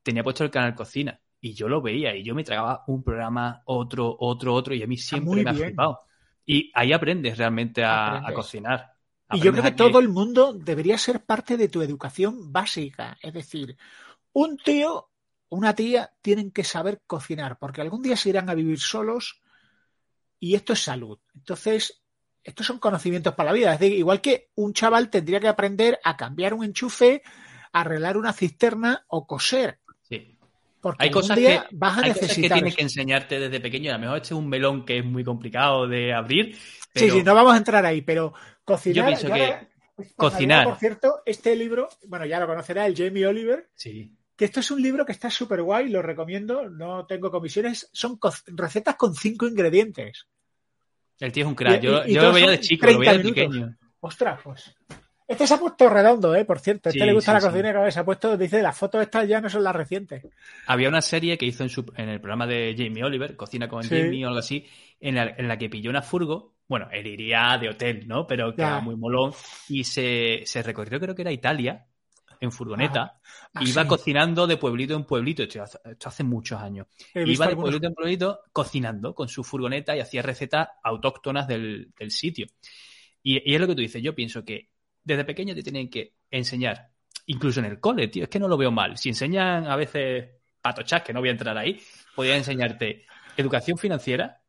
tenía puesto el canal cocina. Y yo lo veía, y yo me tragaba un programa, otro, otro, otro, y a mí siempre muy me ha flipado. Y ahí aprendes realmente a, Aprendes. a cocinar. Y yo creo que a todo el mundo debería ser parte de tu educación básica. Es decir, un tío, una tía tienen que saber cocinar, porque algún día se irán a vivir solos y esto es salud. Entonces, estos son conocimientos para la vida. Es decir, igual que un chaval tendría que aprender a cambiar un enchufe, arreglar una cisterna o coser. Porque Hay cosas día que- vas a Hay cosas que necesitar. tienes que enseñarte desde pequeño. A lo mejor este es un melón que es muy complicado de abrir. Sí, pero- sí, no vamos a entrar ahí, pero cocinar. Yo pienso que ahora- cocinar- Por cierto, este libro, bueno, ya lo conocerá, el Jamie Oliver, Sí. que esto es un libro que está súper guay, lo recomiendo, no tengo comisiones, son co- recetas con cinco ingredientes. El tío es un crack. Y- Yo, y- y yo lo veía de chico, lo veía de 30 minutos. pequeño. Ostras, pues. Este se ha puesto redondo, ¿eh? Por cierto. Este Sí, le gusta sí, la sí. cocina y cada se ha puesto, dice, las fotos estas ya no son las recientes. Había una serie que hizo en, su- en el programa de Jamie Oliver, Cocina con Sí. Jamie o algo así, en la, en la que pilló una furgo. Bueno, él iría de hotel, ¿no? Pero que era muy molón. Y se, se recorrió, creo que era Italia, en furgoneta. Ah, iba sí. cocinando de pueblito en pueblito. Esto hace, esto hace muchos años. Iba de pueblito en pueblito cocinando con su furgoneta y hacía recetas autóctonas del, del sitio. Y, y es lo que tú dices. Yo pienso que desde pequeño te tienen que enseñar, incluso en el cole, tío. Es que no lo veo mal. Si enseñan a veces patochas, que no voy a entrar ahí, podría enseñarte educación financiera,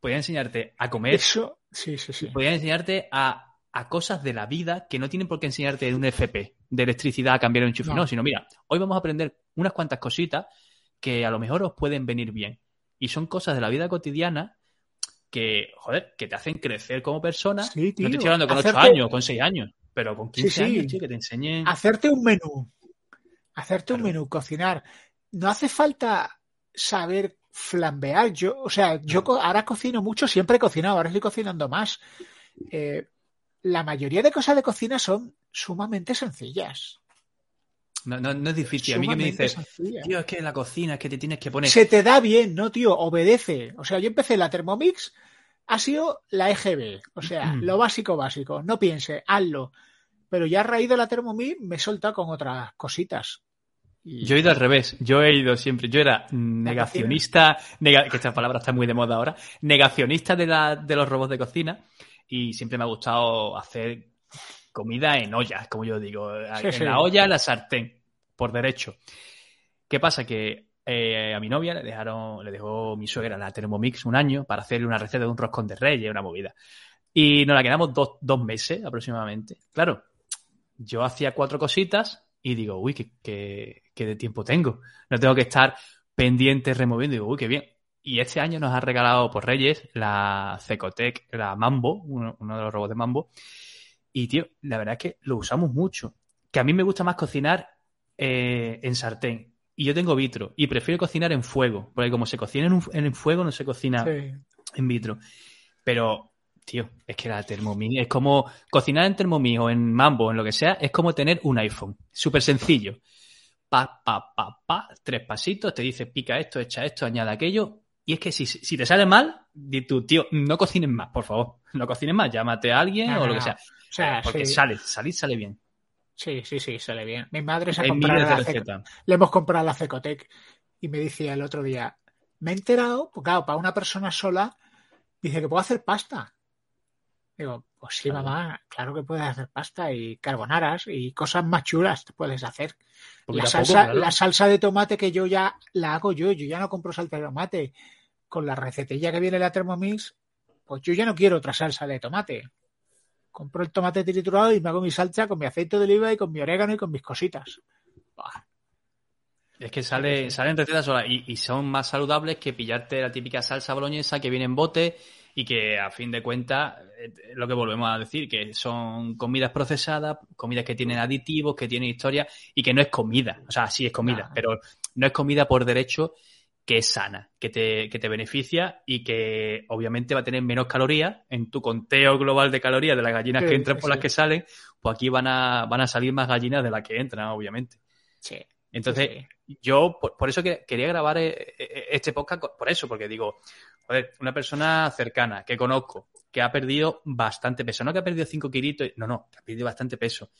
podría enseñarte a comer, Eso, sí, sí, sí. podría enseñarte a, a cosas de la vida que no tienen por qué enseñarte de un FP, de electricidad a cambiar un enchufe. No. No. sino mira, hoy vamos a aprender unas cuantas cositas que a lo mejor os pueden venir bien. Y son cosas de la vida cotidiana que, joder, que te hacen crecer como persona. Sí, tío. no te estoy hablando con Hacerte- 8 años, con 6 años, pero con 15 Sí, sí. años, tío, que te enseñen. Hacerte un menú. Hacerte un menú, cocinar. No hace falta saber flambear. Yo, o sea, yo co- ahora cocino mucho, siempre he cocinado, ahora estoy cocinando más. Eh, la mayoría de cosas de cocina son sumamente sencillas. No, no, no es difícil. A mí que me dices, tío, es que en la cocina es que te tienes que poner. Se te da bien, ¿no, tío? Obedece. O sea, yo empecé la Thermomix, ha sido la EGB. O sea, Mm. lo básico, básico. No piense, hazlo. Pero ya a raíz de la Thermomix me he soltado con otras cositas. Y- Yo he ido al revés, yo he ido siempre, yo era negacionista, nega- que esta palabra está muy de moda ahora, negacionista de, la, de los robots de cocina y siempre me ha gustado hacer comida en ollas, como yo digo, Sí, en sí. la olla, en la sartén, por derecho. ¿Qué pasa? Que eh, a mi novia le dejaron, le dejó mi suegra la Thermomix un año para hacerle una receta de un roscón de reyes, una movida. Y nos la quedamos dos, dos meses aproximadamente. Claro, yo hacía cuatro cositas y digo, uy, qué, qué, qué de tiempo tengo. No tengo que estar pendiente removiendo. Digo, uy, qué bien. Y este año nos ha regalado por Reyes la Cecotec, la Mambo, uno, uno de los robots de Mambo. Y, tío, la verdad es que lo usamos mucho. Que a mí me gusta más cocinar eh, en sartén. Y yo tengo vitro. Y prefiero cocinar en fuego. Porque como se cocina en, un, en fuego, no se cocina Sí. en vitro. Pero, tío, es que la Thermomix es como cocinar en Thermomix o en Mambo, en lo que sea, es como tener un iPhone. Súper sencillo. Pa, pa, pa, pa, tres pasitos, te dice pica esto, echa esto, añade aquello. Y es que si, si te sale mal, di tú, tío, no cocines más, por favor. No cocines más, llámate a alguien No, o lo que sea. O sea, Porque sí, sale, salir sale bien. Sí, sí, sí, sale bien. Mi madre se ha Hay comprado miles de la recetas. le hemos comprado la Cecotec y me decía el otro día, me he enterado, pues claro, para una persona sola, dice que puedo hacer pasta. Digo, pues sí, Claro. mamá, claro que puedes hacer pasta y carbonaras y cosas más chulas te puedes hacer. La poco, salsa, claro. la salsa de tomate que yo ya la hago yo, yo ya no compro salsa de tomate. Con la recetilla que viene en la Thermomix, pues yo ya no quiero otra salsa de tomate. Compro el tomate triturado y me hago mi salsa con mi aceite de oliva y con mi orégano y con mis cositas. Es que sale, salen recetas solas y, y son más saludables que pillarte la típica salsa boloñesa que viene en bote y que a fin de cuentas, lo que volvemos a decir, que son comidas procesadas, comidas que tienen aditivos, que tienen historia y que no es comida. O sea, sí es comida, pero no es comida por derecho que es sana, que te, que te beneficia y que obviamente va a tener menos calorías en tu conteo global de calorías de las gallinas que entran por las que salen, pues aquí van a, van a salir más gallinas de las que entran, obviamente. Sí. Entonces, yo por, eso que quería grabar eh, eh, este podcast, por eso, porque digo, joder, una persona cercana, que conozco, que ha perdido bastante peso, no que ha perdido 5 kilitos, no, no, que ha perdido bastante peso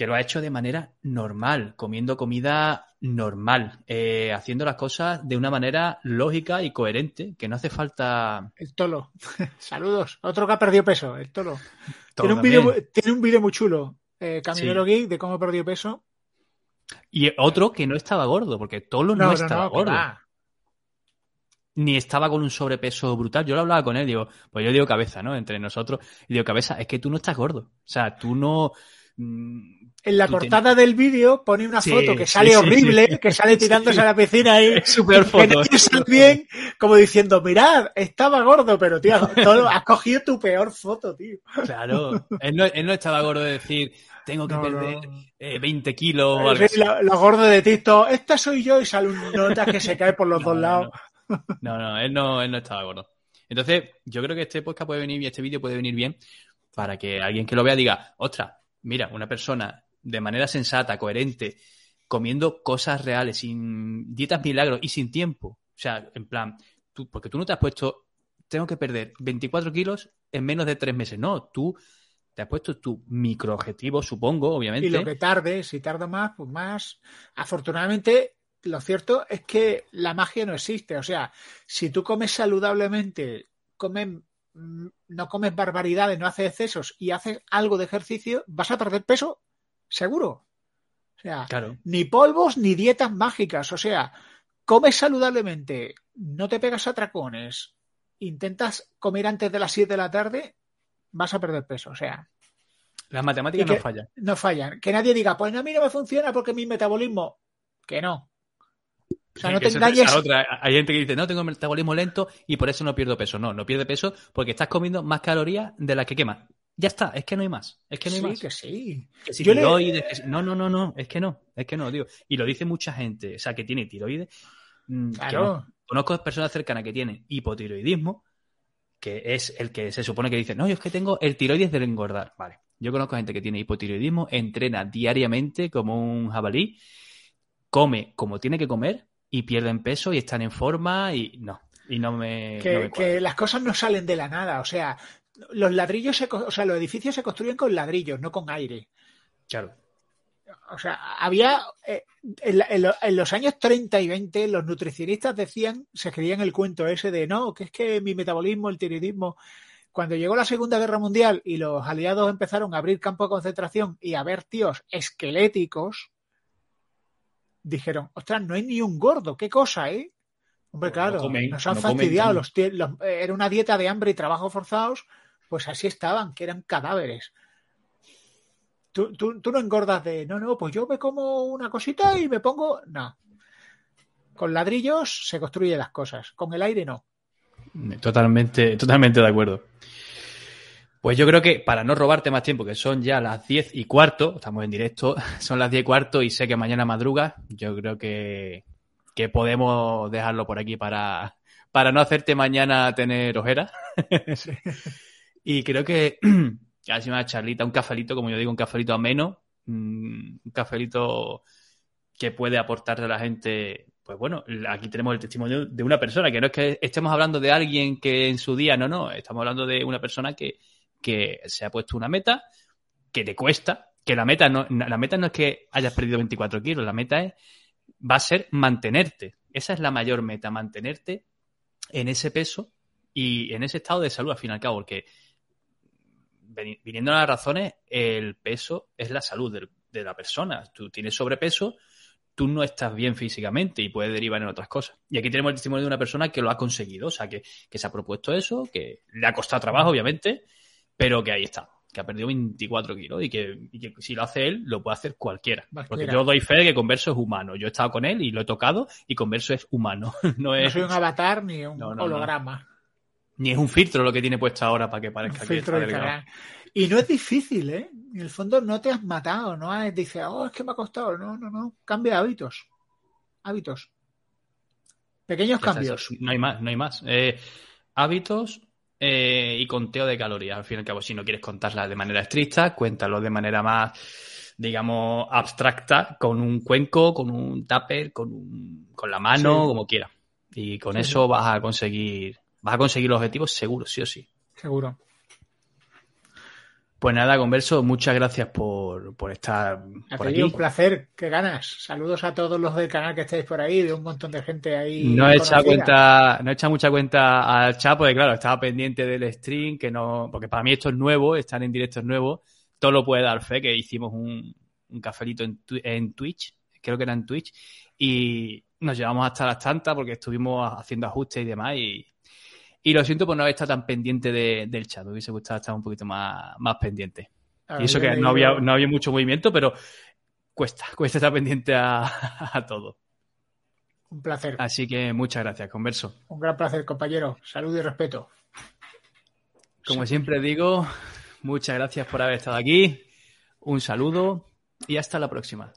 que lo ha hecho de manera normal, comiendo comida normal, eh, haciendo las cosas de una manera lógica y coherente, que no hace falta... El tolo. Saludos. Otro que ha perdido peso, el tolo. tiene, un video, tiene un vídeo muy chulo, eh, Geek, de cómo ha perdido peso. Y otro que no estaba gordo, porque Tolo no, estaba gordo. Ni estaba con un sobrepeso brutal. Yo lo hablaba con él, digo, pues yo digo cabeza, ¿no? Entre nosotros. Y digo, cabeza, es que tú no estás gordo. O sea, tú no mm, en la portada del vídeo pone una foto que sale horrible, que sale tirándose a la piscina y super foto. bien, como diciendo, mirad, estaba gordo, pero tío, has cogido tu peor foto, tío. Claro, él no, él no estaba gordo de decir, tengo que perder 20 eh, kilos o algo Lo, gordo de Tito, esta soy yo y sale un nota que se cae por los dos lados. No. no, él no, él no estaba gordo. Entonces, yo creo que este podcast puede venir y este vídeo puede venir bien para que alguien que lo vea diga, ostras, mira, una persona de manera sensata, coherente, comiendo cosas reales, sin dietas milagros y sin tiempo. O sea, en plan, tú, porque tú no te has puesto, tengo que perder 24 kilos en menos de tres meses. No, tú te has puesto tu microobjetivo, supongo, obviamente. Y lo que tarde, si tarda más, pues más. Afortunadamente, lo cierto es que la magia no existe. O sea, si tú comes saludablemente, comes, mm, no comes barbaridades, no haces excesos y haces algo de ejercicio, vas a perder peso seguro. O sea, ni polvos ni dietas mágicas. O sea, comes saludablemente, no te pegas atracones, intentas comer antes de las 7 de la tarde, vas a perder peso. O sea. Las matemáticas no fallan. No fallan. Que nadie diga, pues a mí no me funciona porque mi metabolismo. Que no. O sea, no te engañes. Hay gente que dice, no, tengo metabolismo lento y por eso no pierdo peso. No, no pierde peso porque estás comiendo más calorías de las que quemas. Ya está, es que no hay más. Es que no hay sí, más. que sí. tiroides, No, no, no, no, es que no, es que no, digo. Y lo dice mucha gente, o sea, que tiene tiroides. Mm, claro. Conozco personas cercanas que tienen hipotiroidismo, que es el que se supone que dice, no, yo es que tengo el tiroides de engordar. Vale. Yo conozco gente que tiene hipotiroidismo, entrena diariamente como un jabalí, come como tiene que comer y pierden peso y están en forma y no. Y no me. que las cosas no salen de la nada. O sea, los ladrillos, se, o sea, los edificios se construyen con ladrillos, no con aire. Claro. O sea, había. Eh, en, los años 30 y 20, los nutricionistas decían, se creían el cuento ese de no, que es que mi metabolismo, el tiroidismo. Cuando llegó la Segunda Guerra Mundial y los aliados empezaron a abrir campos de concentración y a ver tíos esqueléticos, dijeron, ostras, no hay ni un gordo, qué cosa, ¿eh? Hombre, claro, nos han fastidiado. los, era una dieta de hambre y trabajo forzados pues así estaban, que eran cadáveres. Tú, no engordas de, no, no, pues yo me como una cosita y me pongo, no. Con ladrillos se construyen las cosas, con el aire no. Totalmente, totalmente de acuerdo. Pues yo creo que para no robarte más tiempo, que son ya las diez y cuarto, estamos en directo, son las diez y cuarto y sé que mañana madruga, yo creo que, que podemos dejarlo por aquí para, para no hacerte mañana tener ojeras. Sí. Y creo que casi una charlita, un cafelito, como yo digo, un cafelito ameno, mm, un cafelito que puede aportarle a la gente. Pues bueno, aquí tenemos el testimonio de una persona, que no es que estemos hablando de alguien que en su día, no, no, estamos hablando de una persona que, que se ha puesto una meta, que te cuesta, que la meta no, la meta no es que hayas perdido 24 kilos, la meta es, va a ser mantenerte. Esa es la mayor meta, mantenerte en ese peso y en ese estado de salud, al fin y al cabo, porque viniendo a las razones, el peso es la salud de, la persona. Tú tienes sobrepeso, tú no estás bien físicamente y puede derivar en otras cosas. Y aquí tenemos el testimonio de una persona que lo ha conseguido, o sea, que, se ha propuesto eso, que le ha costado trabajo, obviamente, pero que ahí está, que ha perdido 24 kilos y que, si lo hace él, lo puede hacer cualquiera. Porque yo doy fe de que Converso es humano. Yo he estado con él y lo he tocado y Converso es humano. No, es... soy un avatar ni un holograma. Ni es un filtro lo que tiene puesto ahora para que parezca que está delgado. Y no es difícil, ¿eh? En el fondo no te has matado, no es, dices, oh, es que me ha costado. No, no, no. Cambia hábitos. hábitos. Pequeños cambios. No hay más, no hay más. Eh, hábitos eh, y conteo de calorías. Al fin y al cabo, si no quieres contarlas de manera estricta, cuéntalo de manera más, digamos, abstracta, con un cuenco, con un tupper, con, un, con la mano, como quiera. Y con eso vas a conseguir, vas a conseguir los objetivos seguro, sí o sí. Seguro. Pues nada, Converso, muchas gracias por, por estar por aquí. Un placer, qué ganas. Saludos a todos los del canal que estáis por ahí, de un montón de gente ahí. No he echado cuenta, no he echado mucha cuenta al chat, porque claro, estaba pendiente del stream, que no, porque para mí esto es nuevo, estar en directo es nuevo. Todo lo puede dar fe, que hicimos un, un cafelito en, en Twitch, creo que era en Twitch, y nos llevamos hasta las tantas porque estuvimos haciendo ajustes y demás, y, y lo siento por no haber estado tan pendiente del chat. Me hubiese gustado estar un poquito más, más pendiente. y eso que no había, no había mucho movimiento, pero cuesta, cuesta estar pendiente a, a, todo. Un placer. Así que muchas gracias, Converso. Un gran placer, compañero. Salud y respeto. Como siempre digo, muchas gracias por haber estado aquí. Un saludo y hasta la próxima.